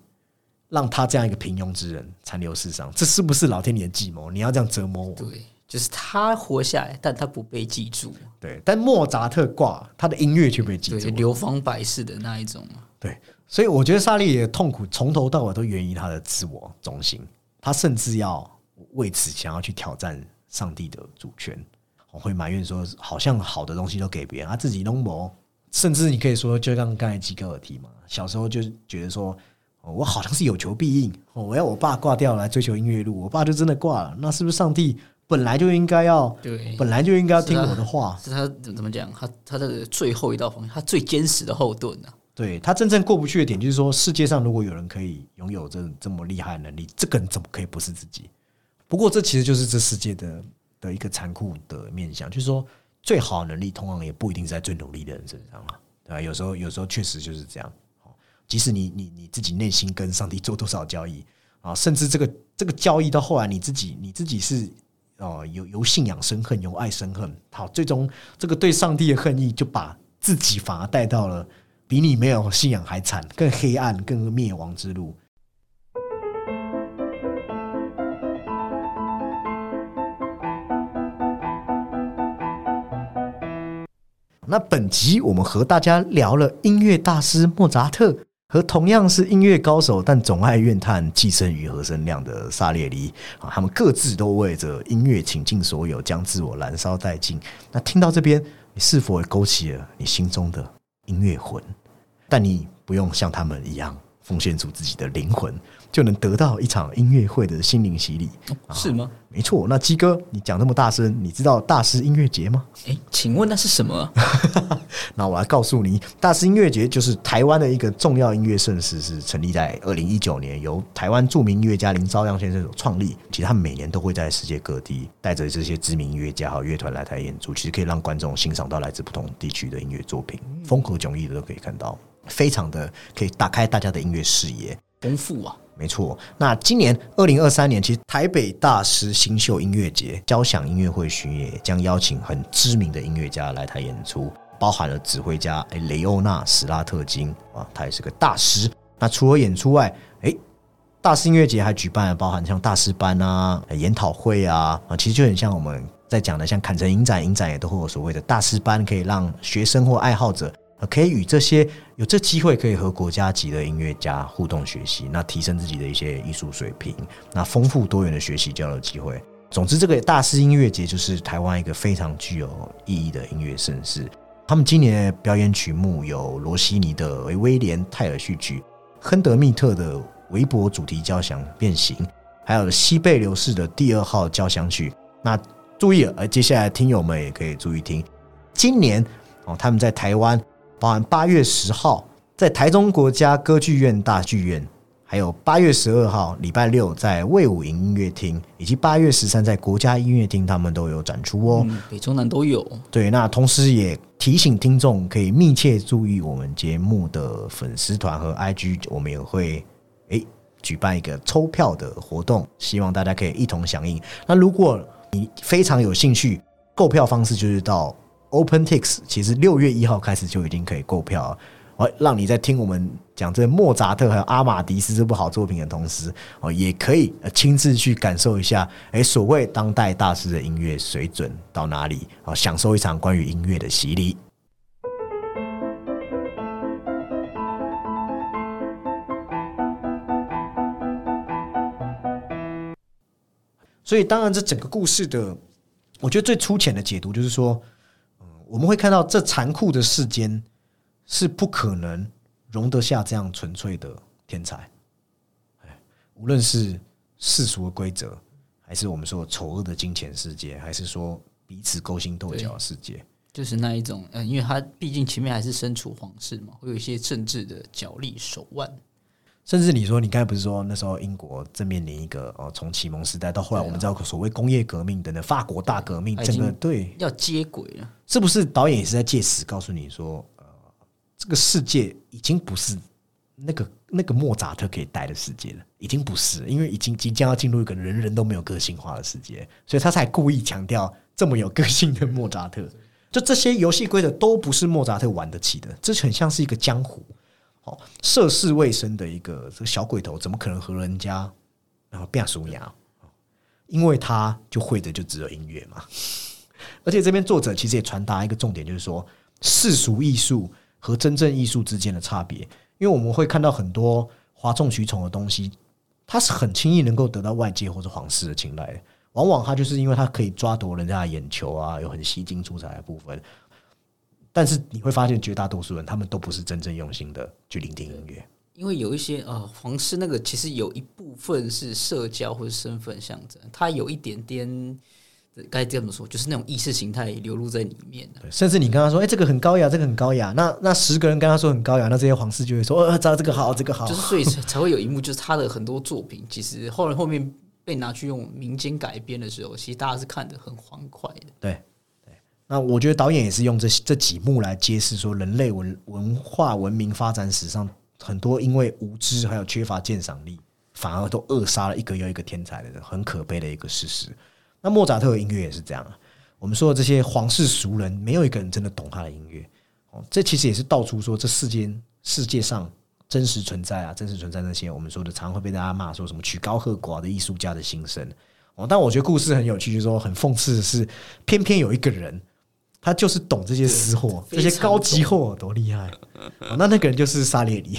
Speaker 1: 让他这样一个平庸之人残留世上，这是不是老天爷的计谋？你要这样折磨我？
Speaker 2: 对，就是他活下来，但他不被记住。
Speaker 1: 对，但莫扎特挂他的音乐却被记住，
Speaker 2: 流芳百世的那一种。
Speaker 1: 对，所以我觉得萨利的痛苦从头到尾都源于他的自我中心，他甚至要为此想要去挑战上帝的主权，我会埋怨说，好像好的东西都给别人，他自己弄不。甚至你可以说，就像刚才吉格尔提嘛，小时候就觉得说，我好像是有求必应，我要我爸挂掉来追求音乐路，我爸就真的挂了，那是不是上帝本来就应该要
Speaker 2: 对，
Speaker 1: 本来就应该要听我的话？
Speaker 2: 是他怎么讲？他他的最后一道防线，他最坚实的后盾呢？
Speaker 1: 对他真正过不去的点，就是说，世界上如果有人可以拥有这这么厉害的能力，这个人怎么可以不是自己？不过，这其实就是这世界的的一个残酷的面相，就是说，最好能力，通常也不一定是在最努力的人身上啊。对吧？有时候，有时候确实就是这样。即使你你你自己内心跟上帝做多少交易啊，甚至这个这个交易到后来，你自己你自己是哦，由由信仰生恨，由爱生恨。好，最终这个对上帝的恨意，就把自己反而带到了。比你没有信仰还惨，更黑暗、更灭亡之路。那本集我们和大家聊了音乐大师莫扎特和同样是音乐高手但总爱怨叹寄生于和声量的萨列尼啊，他们各自都为着音乐倾尽所有，将自我燃烧殆尽。那听到这边，你是否也勾起了你心中的音乐魂？但你不用像他们一样奉献出自己的灵魂。就能得到一场音乐会的心灵洗礼，
Speaker 2: 是吗？
Speaker 1: 没错。那鸡哥，你讲那么大声，你知道大师音乐节吗？
Speaker 2: 哎，请问那是什么？
Speaker 1: 那我来告诉你，大师音乐节就是台湾的一个重要音乐盛事，是成立在二零一九年，由台湾著名音乐家林朝阳先生所创立。其实他们每年都会在世界各地带着这些知名音乐家和乐团来台演出，其实可以让观众欣赏到来自不同地区的音乐作品，风格迥异的都可以看到，非常的可以打开大家的音乐视野，
Speaker 2: 丰富啊。
Speaker 1: 没错，那今年二零二三年，其实台北大师新秀音乐节交响音乐会巡演将邀请很知名的音乐家来台演出，包含了指挥家雷欧纳史拉特金啊，他也是个大师。那除了演出外，哎，大师音乐节还举办了包含像大师班啊、研讨会啊啊，其实就很像我们在讲的，像坎城影展，影展也都会有所谓的大师班，可以让学生或爱好者。可以与这些有这机会可以和国家级的音乐家互动学习，那提升自己的一些艺术水平，那丰富多元的学习交流机会。总之，这个大师音乐节就是台湾一个非常具有意义的音乐盛事。他们今年的表演曲目有罗西尼的《威廉泰尔序曲》，亨德密特的《韦伯主题交响变形》，还有西贝流士的第二号交响曲。那注意，而接下来听友们也可以注意听，今年哦，他们在台湾。包含八月十号在台中国家歌剧院大剧院，还有八月十二号礼拜六在魏武营音乐厅，以及八月十三在国家音乐厅，他们都有展出哦。
Speaker 2: 北中南都有。
Speaker 1: 对，那同时也提醒听众可以密切注意我们节目的粉丝团和 IG，我们也会诶举办一个抽票的活动，希望大家可以一同响应。那如果你非常有兴趣，购票方式就是到。OpenTix 其实六月一号开始就已经可以购票，哦，让你在听我们讲这莫扎特还有阿玛迪斯这部好作品的同时，哦，也可以亲自去感受一下，哎，所谓当代大师的音乐水准到哪里，哦，享受一场关于音乐的洗礼。所以，当然，这整个故事的，我觉得最粗浅的解读就是说。我们会看到，这残酷的世间是不可能容得下这样纯粹的天才。无论是世俗的规则，还是我们说丑恶的金钱世界，还是说彼此勾心斗角的世界，
Speaker 2: 就是那一种。嗯，因为他毕竟前面还是身处皇室嘛，会有一些政治的角力手腕。
Speaker 1: 甚至你说，你刚才不是说那时候英国正面临一个哦，从启蒙时代到后来，我们知道所谓工业革命等等，法国大革命，整个对
Speaker 2: 要接轨了，
Speaker 1: 是不是？导演也是在借此告诉你说，呃，这个世界已经不是那个那个莫扎特可以带的世界了，已经不是，因为已经即将要进入一个人人都没有个性化的世界，所以他才故意强调这么有个性的莫扎特。就这些游戏规则都不是莫扎特玩得起的，这很像是一个江湖。哦，涉世未深的一个这个小鬼头，怎么可能和人家然后变俗牙？因为他就会的就只有音乐嘛。而且这边作者其实也传达一个重点，就是说世俗艺术和真正艺术之间的差别。因为我们会看到很多哗众取宠的东西，它是很轻易能够得到外界或者皇室的青睐的。往往它就是因为它可以抓夺人家的眼球啊，有很吸睛出彩的部分。但是你会发现，绝大多数人他们都不是真正用心的去聆听音乐，
Speaker 2: 因为有一些呃皇室那个其实有一部分是社交或者身份象征，它有一点点该这么说，就是那种意识形态流露在里面的。
Speaker 1: 甚至你跟他说：“哎，这个很高雅，这个很高雅。”那那十个人跟他说很高雅，那这些皇室就会说：“呃，这这个好，这个好。”
Speaker 2: 就是所以 才会有一幕，就是他的很多作品，其实后来后面被拿去用民间改编的时候，其实大家是看得很欢快的。
Speaker 1: 对。那我觉得导演也是用这这几幕来揭示说，人类文文化文明发展史上很多因为无知还有缺乏鉴赏力，反而都扼杀了一个又一个天才的人，很可悲的一个事实。那莫扎特的音乐也是这样啊。我们说的这些皇室俗人，没有一个人真的懂他的音乐。哦，这其实也是道出说，这世间世界上真实存在啊，真实存在那些我们说的，常会被大家骂说什么曲高和寡的艺术家的心声。哦，但我觉得故事很有趣，就是说很讽刺的是，偏偏有一个人。他就是懂这些私货，这些高级货多厉害！那那个人就是萨列里，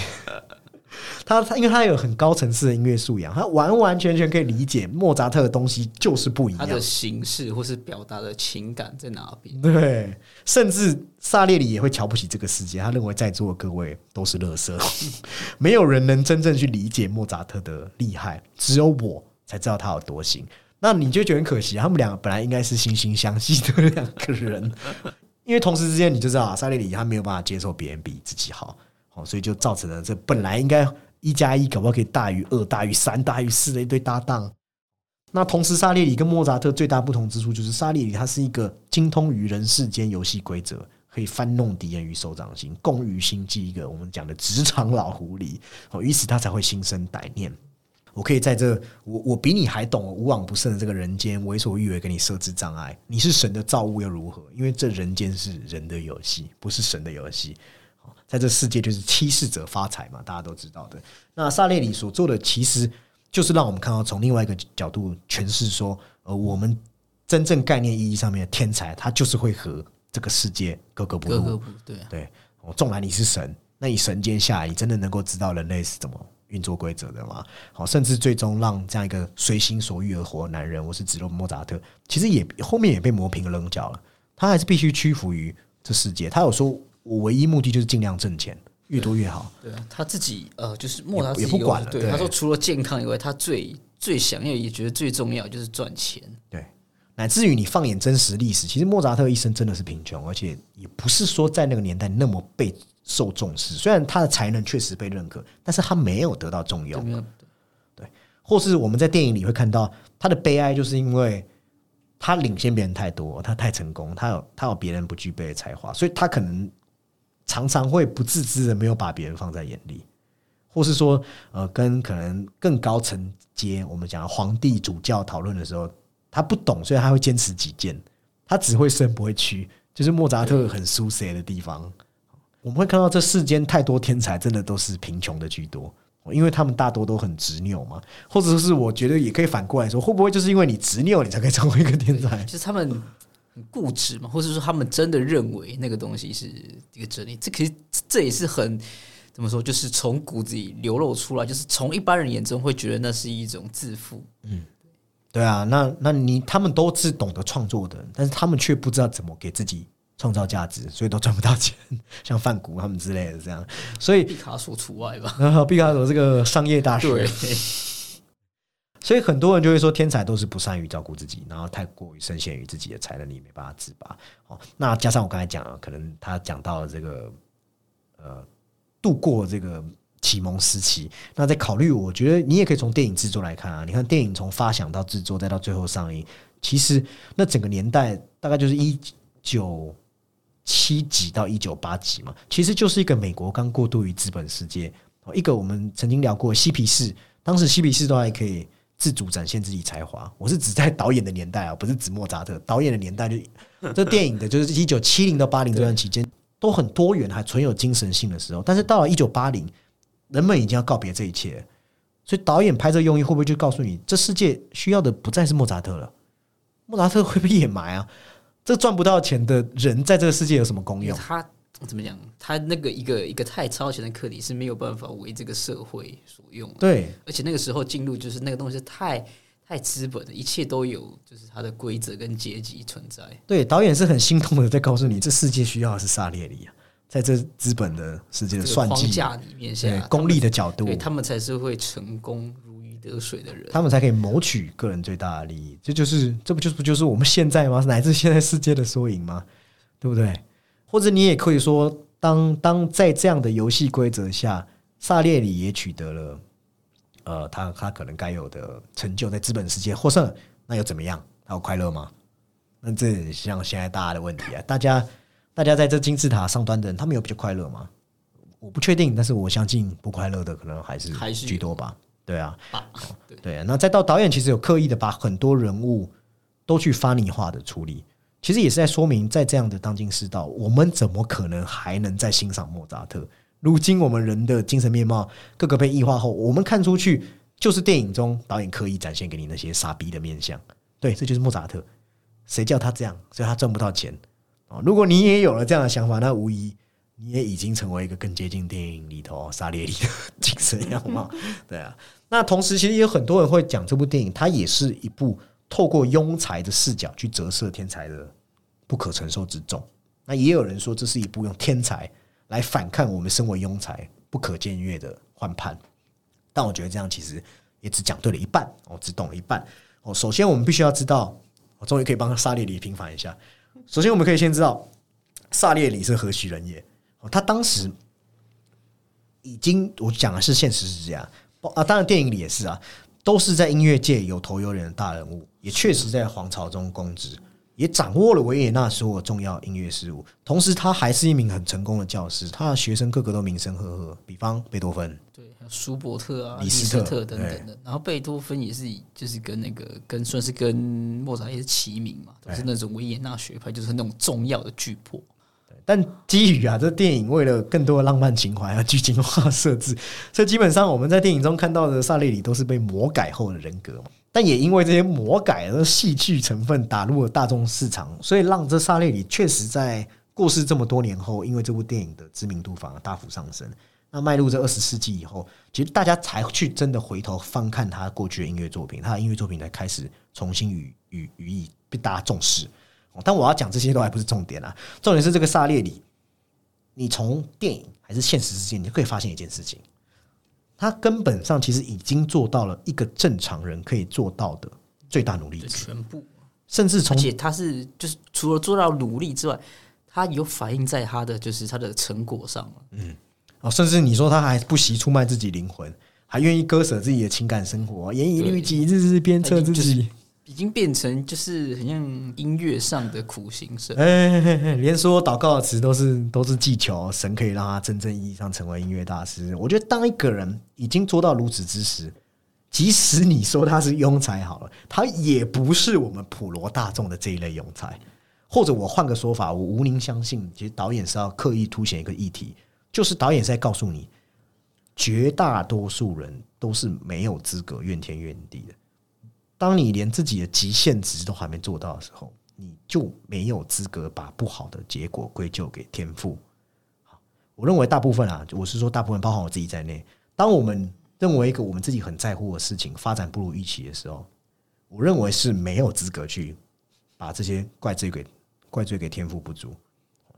Speaker 1: 他他因为他有很高层次的音乐素养，他完完全全可以理解莫扎特的东西就是不一样，
Speaker 2: 他的形式或是表达的情感在哪边？
Speaker 1: 对，甚至萨列里也会瞧不起这个世界，他认为在座的各位都是垃圾，没有人能真正去理解莫扎特的厉害，只有我才知道他有多行。那你就觉得很可惜，他们两个本来应该是惺惺相惜的两个人，因为同时之间你就知道，萨列里他没有办法接受别人比自己好，好，所以就造成了这本来应该一加一可不可以大于二、大于三、大于四的一对搭档。那同时，萨列里跟莫扎特最大不同之处就是，萨列里他是一个精通于人世间游戏规则，可以翻弄敌人于手掌心，共于心计一个我们讲的职场老狐狸，哦，于此他才会心生歹念。我可以在这我我比你还懂无往不胜的这个人间为所欲为，给你设置障碍。你是神的造物又如何？因为这人间是人的游戏，不是神的游戏。在这世界就是欺世者发财嘛，大家都知道的。那萨列里所做的，其实就是让我们看到从另外一个角度诠释说，呃，我们真正概念意义上面的天才，他就是会和这个世界格格不入。
Speaker 2: 格格不对
Speaker 1: 对，纵然你是神，那你神间下来，你真的能够知道人类是怎么？运作规则的嘛，好，甚至最终让这样一个随心所欲而活的男人，我是指的莫扎特，其实也后面也被磨平了棱角了。他还是必须屈服于这世界。他有说，我唯一目的就是尽量挣钱，越多越好。
Speaker 2: 对啊，他自己呃，就是莫扎特
Speaker 1: 也不管了。
Speaker 2: 对，他说除了健康以外，他最最想要也觉得最重要就是赚钱。
Speaker 1: 对，乃至于你放眼真实历史，其实莫扎特一生真的是贫穷，而且也不是说在那个年代那么被。受重视，虽然他的才能确实被认可，但是他没有得到重用。对，或是我们在电影里会看到他的悲哀，就是因为他领先别人太多，他太成功，他有他有别人不具备的才华，所以他可能常常会不自知的没有把别人放在眼里，或是说呃，跟可能更高层阶我们讲皇帝主教讨论的时候，他不懂，所以他会坚持己见，他只会升不会屈，就是莫扎特很舒适的地方。我们会看到这世间太多天才，真的都是贫穷的居多，因为他们大多都很执拗嘛，或者是我觉得也可以反过来说，会不会就是因为你执拗，你才可以成为一个天才？
Speaker 2: 就是他们很固执嘛，或者说他们真的认为那个东西是一个真理，这可是这也是很怎么说，就是从骨子里流露出来，就是从一般人眼中会觉得那是一种自负。嗯，
Speaker 1: 对啊，那那你他们都是懂得创作的，但是他们却不知道怎么给自己。创造价值，所以都赚不到钱，像范谷他们之类的这样，所以
Speaker 2: 毕卡索除外吧。
Speaker 1: 毕卡索这个商业大师，所以很多人就会说，天才都是不善于照顾自己，然后太过于深陷于自己的才能里，没办法自拔。哦，那加上我刚才讲了，可能他讲到了这个，呃，度过这个启蒙时期。那在考虑，我觉得你也可以从电影制作来看啊。你看电影从发想到制作，再到最后上映，其实那整个年代大概就是一九。七几到一九八几嘛，其实就是一个美国刚过渡于资本世界，一个我们曾经聊过嬉皮士，当时嬉皮士都还可以自主展现自己才华。我是指在导演的年代啊，不是指莫扎特。导演的年代就 这电影的，就是一九七零到八零这段期间，都很多元，还存有精神性的时候。但是到了一九八零，人们已经要告别这一切，所以导演拍这用意会不会就告诉你，这世界需要的不再是莫扎特了？莫扎特会被掩埋啊？这赚不到钱的人在这个世界有什么功用？
Speaker 2: 他怎么讲？他那个一个一个太超前的课题是没有办法为这个社会所用。
Speaker 1: 对，
Speaker 2: 而且那个时候进入就是那个东西太太资本的，一切都有就是它的规则跟阶级存在。
Speaker 1: 对，导演是很心痛的，在告诉你，这世界需要的是萨列里啊，在这资本的世界的算计
Speaker 2: 框架里面，
Speaker 1: 对功利的角度，
Speaker 2: 对他们才是会成功。得水的人，
Speaker 1: 他们才可以谋取个人最大的利益。这就是，这不就是不就是我们现在吗？乃至现在世界的缩影吗？对不对？或者你也可以说，当当在这样的游戏规则下，萨列里也取得了，呃，他他可能该有的成就，在资本世界获胜，那又怎么样？他有快乐吗？那这像现在大家的问题啊，大家大家在这金字塔上端的人，他们有比较快乐吗？我不确定，但是我相信不快乐的可能还是
Speaker 2: 还是
Speaker 1: 居多吧。对啊，对，那再到导演其实有刻意的把很多人物都去发拟化的处理，其实也是在说明，在这样的当今世道，我们怎么可能还能再欣赏莫扎特？如今我们人的精神面貌各个被异化后，我们看出去就是电影中导演刻意展现给你那些傻逼的面相。对，这就是莫扎特。谁叫他这样？所以他赚不到钱啊！如果你也有了这样的想法，那无疑。你也已经成为一个更接近电影里头沙列里的 精神样貌，对啊。那同时，其实也有很多人会讲这部电影，它也是一部透过庸才的视角去折射天才的不可承受之重。那也有人说，这是一部用天才来反抗我们身为庸才不可僭越的幻判。但我觉得这样其实也只讲对了一半，我只懂了一半。哦，首先我们必须要知道，我终于可以帮萨列里平反一下。首先，我们可以先知道萨列里是何许人也。他当时已经，我讲的是现实是这样啊，当然电影里也是啊，都是在音乐界有头有脸的大人物，也确实在皇朝中公职，也掌握了维也纳所有重要音乐事务。同时，他还是一名很成功的教师，他的学生个个都名声赫赫，比方贝多芬，
Speaker 2: 对，舒伯特啊，李
Speaker 1: 斯
Speaker 2: 特等等的。然后贝多芬也是，就是跟那个跟算是跟莫扎特是齐名嘛，都是那种维也纳学派，就是那种重要的巨擘。
Speaker 1: 但基于啊，这电影为了更多的浪漫情怀啊，剧情化设置，所以基本上我们在电影中看到的萨列里都是被魔改后的人格嘛。但也因为这些魔改的戏剧成分打入了大众市场，所以让这萨列里确实在过世这么多年后，因为这部电影的知名度反而大幅上升。那迈入这二十世纪以后，其实大家才去真的回头翻看他过去的音乐作品，他的音乐作品才开始重新予予予以被大家重视。但我要讲这些都还不是重点啊，重点是这个萨列里，你从电影还是现实之间，你就可以发现一件事情，他根本上其实已经做到了一个正常人可以做到的最大努力，
Speaker 2: 全部，
Speaker 1: 甚至从
Speaker 2: 而且他是就是除了做到努力之外，他有反映在他的就是他的成果上
Speaker 1: 嗯，哦，甚至你说他还不惜出卖自己灵魂，还愿意割舍自己的情感生活，严以律己，日日鞭策自己。
Speaker 2: 已经变成就是很像音乐上的苦行僧，
Speaker 1: 哎，连说祷告的词都是都是祈求神可以让他真正意义上成为音乐大师。我觉得当一个人已经做到如此之时，即使你说他是庸才好了，他也不是我们普罗大众的这一类庸才。或者我换个说法，我无宁相信，其实导演是要刻意凸显一个议题，就是导演是在告诉你，绝大多数人都是没有资格怨天怨地的。当你连自己的极限值都还没做到的时候，你就没有资格把不好的结果归咎给天赋。好，我认为大部分啊，我是说大部分，包含我自己在内，当我们认为一个我们自己很在乎的事情发展不如预期的时候，我认为是没有资格去把这些怪罪给怪罪给天赋不足。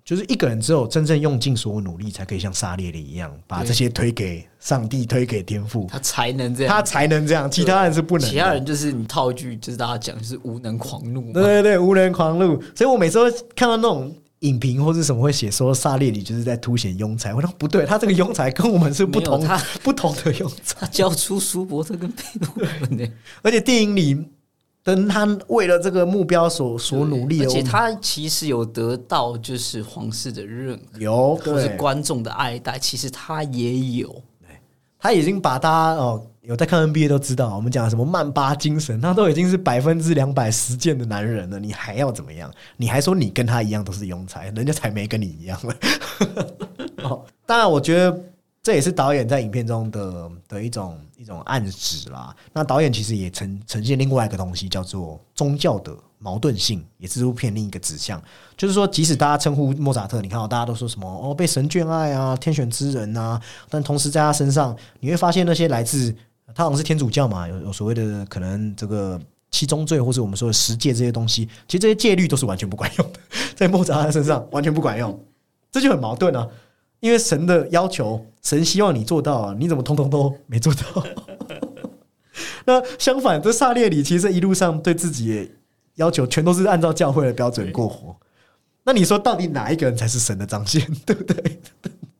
Speaker 1: 就是一个人只有真正用尽所有努力，才可以像沙列里一样，把这些推给上帝，推给天赋，
Speaker 2: 他才能这样，
Speaker 1: 他才能这样，其他人是不能。
Speaker 2: 其他人就是你套一句，就是大家讲，就是无能狂怒。
Speaker 1: 对对对，无能狂怒。所以我每次都看到那种影评或者什么会写说沙列里就是在凸显庸才，我说不对，他这个庸才跟我们是不同，
Speaker 2: 他
Speaker 1: 不同的庸才，
Speaker 2: 他教出舒伯特跟贝多芬呢，
Speaker 1: 而且电影里。等他为了这个目标所所努力，
Speaker 2: 而且他其实有得到就是皇室的认可，
Speaker 1: 有
Speaker 2: 或是观众的爱戴，其实他也有。
Speaker 1: 他已经把他哦有在看 NBA 都知道，我们讲什么曼巴精神，他都已经是百分之两百实践的男人了，你还要怎么样？你还说你跟他一样都是庸才，人家才没跟你一样了。哦，当然，我觉得这也是导演在影片中的的一种一种暗指啦。那导演其实也呈呈现另外一个东西，叫做宗教的矛盾性，也是这部片另一个指向。就是说，即使大家称呼莫扎特，你看到大家都说什么哦，被神眷爱啊，天选之人啊，但同时在他身上，你会发现那些来自他好像是天主教嘛，有有所谓的可能这个七宗罪，或是我们说的十戒这些东西，其实这些戒律都是完全不管用的，在莫扎特身上完全不管用，这就很矛盾啊。因为神的要求，神希望你做到，你怎么通通都没做到？那相反，这萨列里其实一路上对自己要求，全都是按照教会的标准过活。那你说，到底哪一个人才是神的彰显，对不对？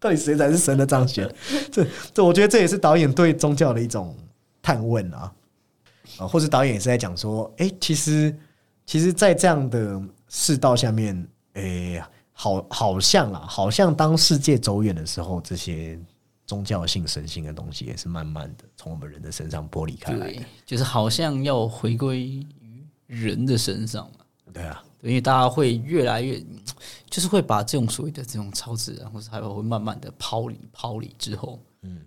Speaker 1: 到底谁才是神的彰显？这这，我觉得这也是导演对宗教的一种探问啊，啊，或者导演也是在讲说，哎，其实，其实，在这样的世道下面，哎呀，好，好像啊，好像当世界走远的时候，这些宗教性、神性的东西也是慢慢的从我们人的身上剥离开来，
Speaker 2: 就是好像要回归于人的身上嘛。
Speaker 1: 对啊。
Speaker 2: 因为大家会越来越，就是会把这种所谓的这种超自然，或者还有会慢慢的抛离、抛离之后，
Speaker 1: 嗯，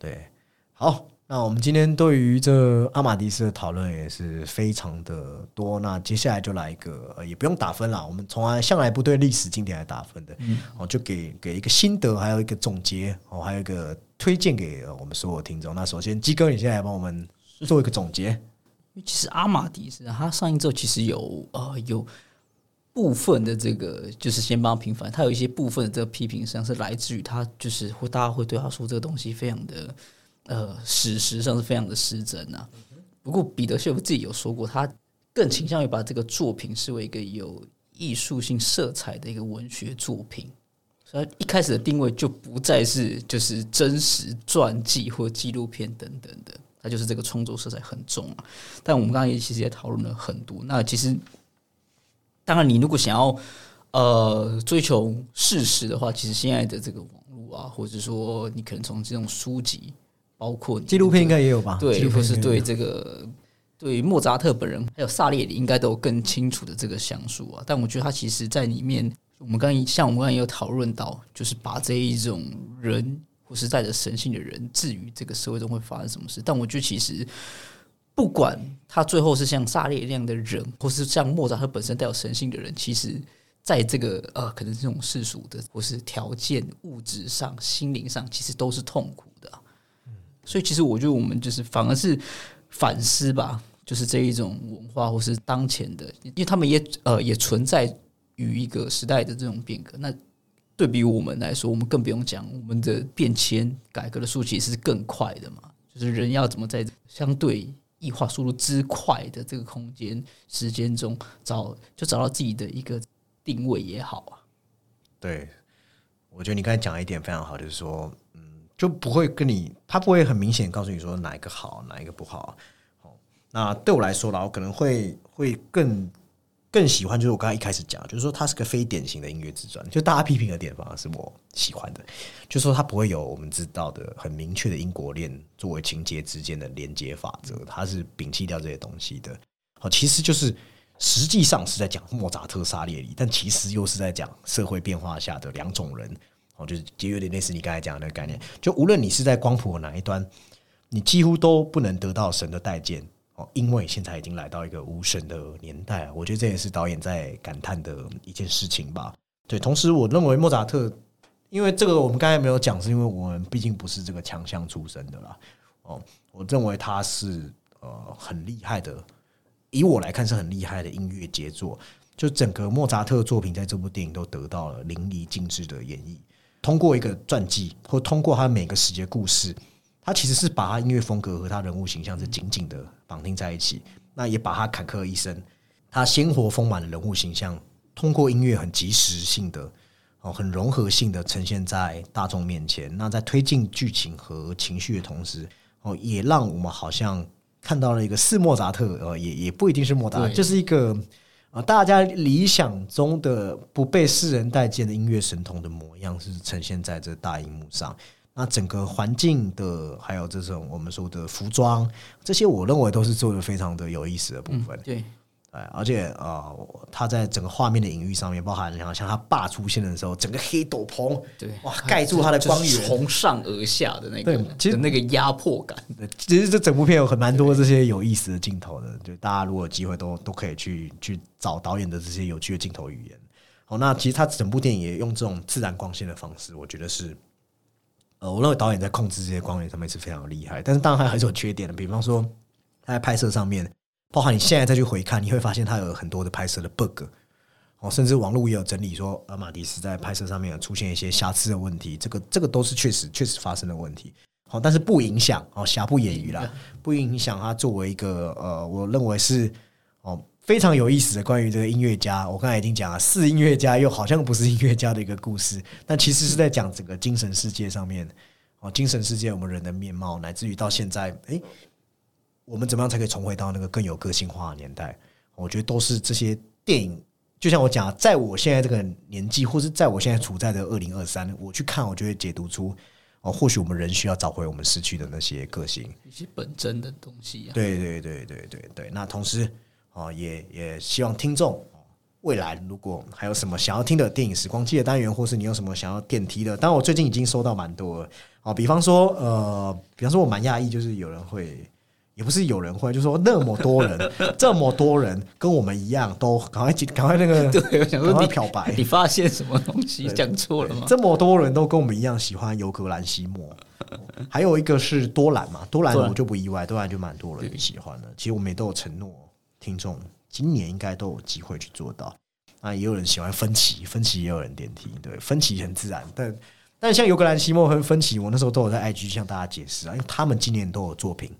Speaker 1: 对，好，那我们今天对于这阿玛迪斯的讨论也是非常的多。那接下来就来一个，也不用打分了，我们从来向来不对历史经典来打分的，哦，就给给一个心得，还有一个总结，哦，还有一个推荐给我们所有听众。那首先，鸡哥，你现在来帮我们做一个总结。
Speaker 2: 其实阿玛迪斯他上映之后，其实有呃有部分的这个就是先帮平反，他有一些部分的这个批评，实际上是来自于他就是会大家会对他说这个东西非常的呃史实上是非常的失真啊。不过彼得谢夫自己有说过，他更倾向于把这个作品视为一个有艺术性色彩的一个文学作品，所以一开始的定位就不再是就是真实传记或纪录片等等的。它就是这个创作色彩很重啊，但我们刚刚也其实也讨论了很多。那其实，当然你如果想要呃追求事实的话，其实现在的这个网络啊，或者说你可能从这种书籍，包括
Speaker 1: 纪录片应该也有吧？
Speaker 2: 对，或是对这个对莫扎特本人还有萨列里，应该都有更清楚的这个详述啊。但我觉得他其实在里面，我们刚刚像我们刚才也有讨论到，就是把这一种人。或是带着神性的人，置于这个社会中会发生什么事，但我觉得其实不管他最后是像萨列那样的人，或是像莫扎特本身带有神性的人，其实在这个呃，可能这种世俗的或是条件、物质上、心灵上，其实都是痛苦的。所以其实我觉得我们就是反而是反思吧，就是这一种文化或是当前的，因为他们也呃也存在于一个时代的这种变革。那对比我们来说，我们更不用讲，我们的变迁改革的速度其实是更快的嘛。就是人要怎么在相对异化速度之快的这个空间时间中找，就找到自己的一个定位也好啊。
Speaker 1: 对，我觉得你刚才讲一点非常好，就是说，就不会跟你，他不会很明显告诉你说哪一个好，哪一个不好。好，那对我来说啦，我可能会会更。更喜欢就是我刚才一开始讲，就是说它是个非典型的音乐自传，就大家批评的点反而是我喜欢的，就是说它不会有我们知道的很明确的因果链作为情节之间的连接法则，它是摒弃掉这些东西的。好，其实就是实际上是在讲莫扎特、沙列里，但其实又是在讲社会变化下的两种人。哦，就是就有点类似你刚才讲的那个概念，就无论你是在光谱哪一端，你几乎都不能得到神的待见。哦，因为现在已经来到一个无神的年代，我觉得这也是导演在感叹的一件事情吧。对，同时我认为莫扎特，因为这个我们刚才没有讲，是因为我们毕竟不是这个强项出身的啦。哦，我认为他是呃很厉害的，以我来看是很厉害的音乐杰作。就整个莫扎特作品在这部电影都得到了淋漓尽致的演绎，通过一个传记或通过他每个时节故事。他其实是把他音乐风格和他人物形象是紧紧的绑定在一起，那也把他坎坷一生，他鲜活丰满的人物形象，通过音乐很及时性的哦，很融合性的呈现在大众面前。那在推进剧情和情绪的同时，哦，也让我们好像看到了一个是莫扎特，呃，也也不一定是莫扎特，就是一个啊，大家理想中的不被世人待见的音乐神童的模样，是呈现在这大荧幕上。那整个环境的，还有这种我们说的服装，这些我认为都是做的非常的有意思的部分。
Speaker 2: 对，
Speaker 1: 对，而且呃，他在整个画面的隐喻上面，包含像像他爸出现的时候，整个黑斗篷，
Speaker 2: 对，
Speaker 1: 哇，盖住他的光源，
Speaker 2: 从上而下的那个，
Speaker 1: 对，其实
Speaker 2: 那个压迫感。
Speaker 1: 其实这整部片有很蛮多这些有意思的镜头的，就大家如果有机会都都可以去去找导演的这些有趣的镜头语言。好，那其实他整部电影也用这种自然光线的方式，我觉得是。呃，我认为导演在控制这些光源上面是非常厉害，但是当然他还是有缺点的。比方说，他在拍摄上面，包含你现在再去回看，你会发现它有很多的拍摄的 bug。哦，甚至网络也有整理说，阿马迪斯在拍摄上面有出现一些瑕疵的问题，这个这个都是确实确实发生的问题。好，但是不影响哦，瑕不掩瑜啦，不影响他作为一个呃，我认为是哦。非常有意思的关于这个音乐家，我刚才已经讲了，是音乐家又好像不是音乐家的一个故事，但其实是在讲整个精神世界上面哦，精神世界我们人的面貌，乃至于到现在，诶，我们怎么样才可以重回到那个更有个性化的年代？我觉得都是这些电影，就像我讲，在我现在这个年纪，或是在我现在处在的二零二三，我去看，我就会解读出哦，或许我们人需要找回我们失去的那些个性，
Speaker 2: 一些本真的东西。
Speaker 1: 对对对对对对，那同时。哦，也也希望听众未来如果还有什么想要听的电影时光机的单元，或是你有什么想要电梯的，当然我最近已经收到蛮多了哦，比方说呃，比方说我蛮讶异，就是有人会，也不是有人会，就说那么多人，这么多人跟我们一样，都赶快赶快那个，
Speaker 2: 对，我想说
Speaker 1: 你漂白，
Speaker 2: 你发现什么东西讲错了吗？
Speaker 1: 这么多人都跟我们一样喜欢尤格兰西莫，还有一个是多兰嘛，多兰我就不意外，多兰就蛮多人喜欢的。其实我们也都有承诺。听众今年应该都有机会去做到。那也有人喜欢分歧，分歧也有人点题，对，分歧很自然。但但像尤格兰西莫和分歧，我那时候都有在 IG 向大家解释啊，因为他们今年都有作品，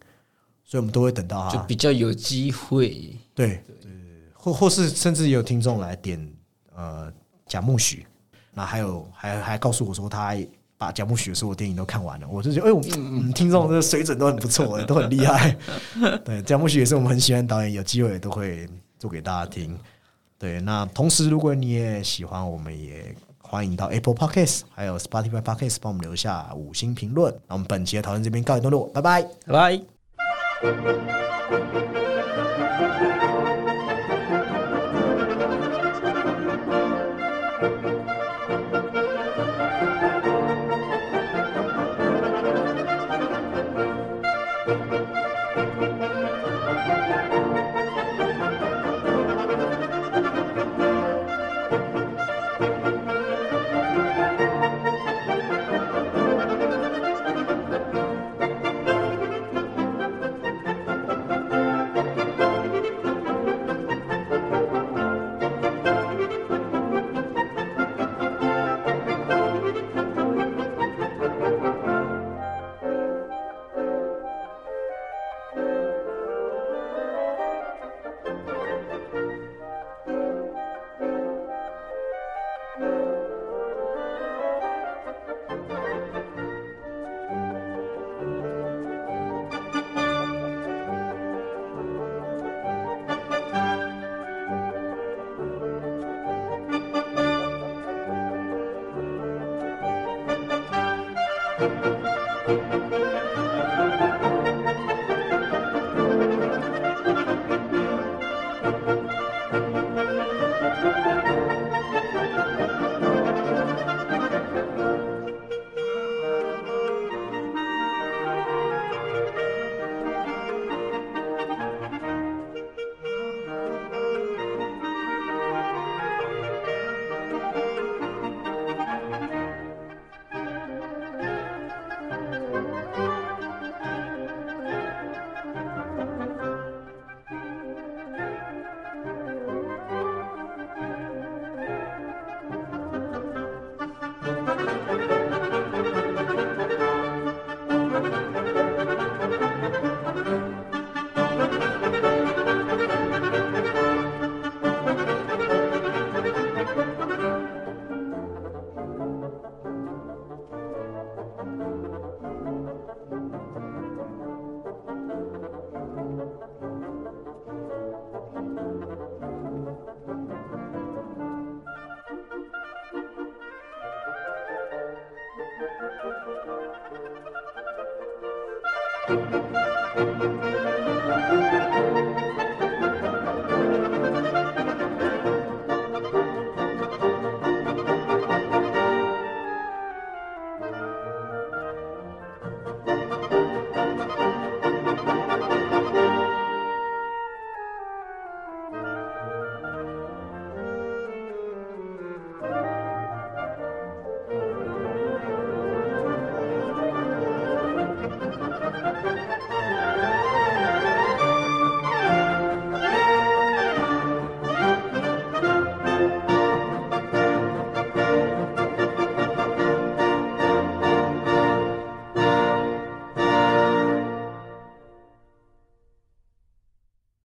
Speaker 1: 所以我们都会等到
Speaker 2: 就比较有机会。
Speaker 1: 对对，或或是甚至有听众来点呃贾木许，那还有还还告诉我说他。把贾木许所有电影都看完了，我就觉得，哎，我们听众的水准都很不错，都很厉害。对，贾木许也是我们很喜欢导演，有机会都会做给大家听。对，那同时如果你也喜欢，我们也欢迎到 Apple Podcast 还有 Spotify Podcast 帮我们留下五星评论。那我们本期的讨论这边告一段落，拜拜，
Speaker 2: 拜拜。Música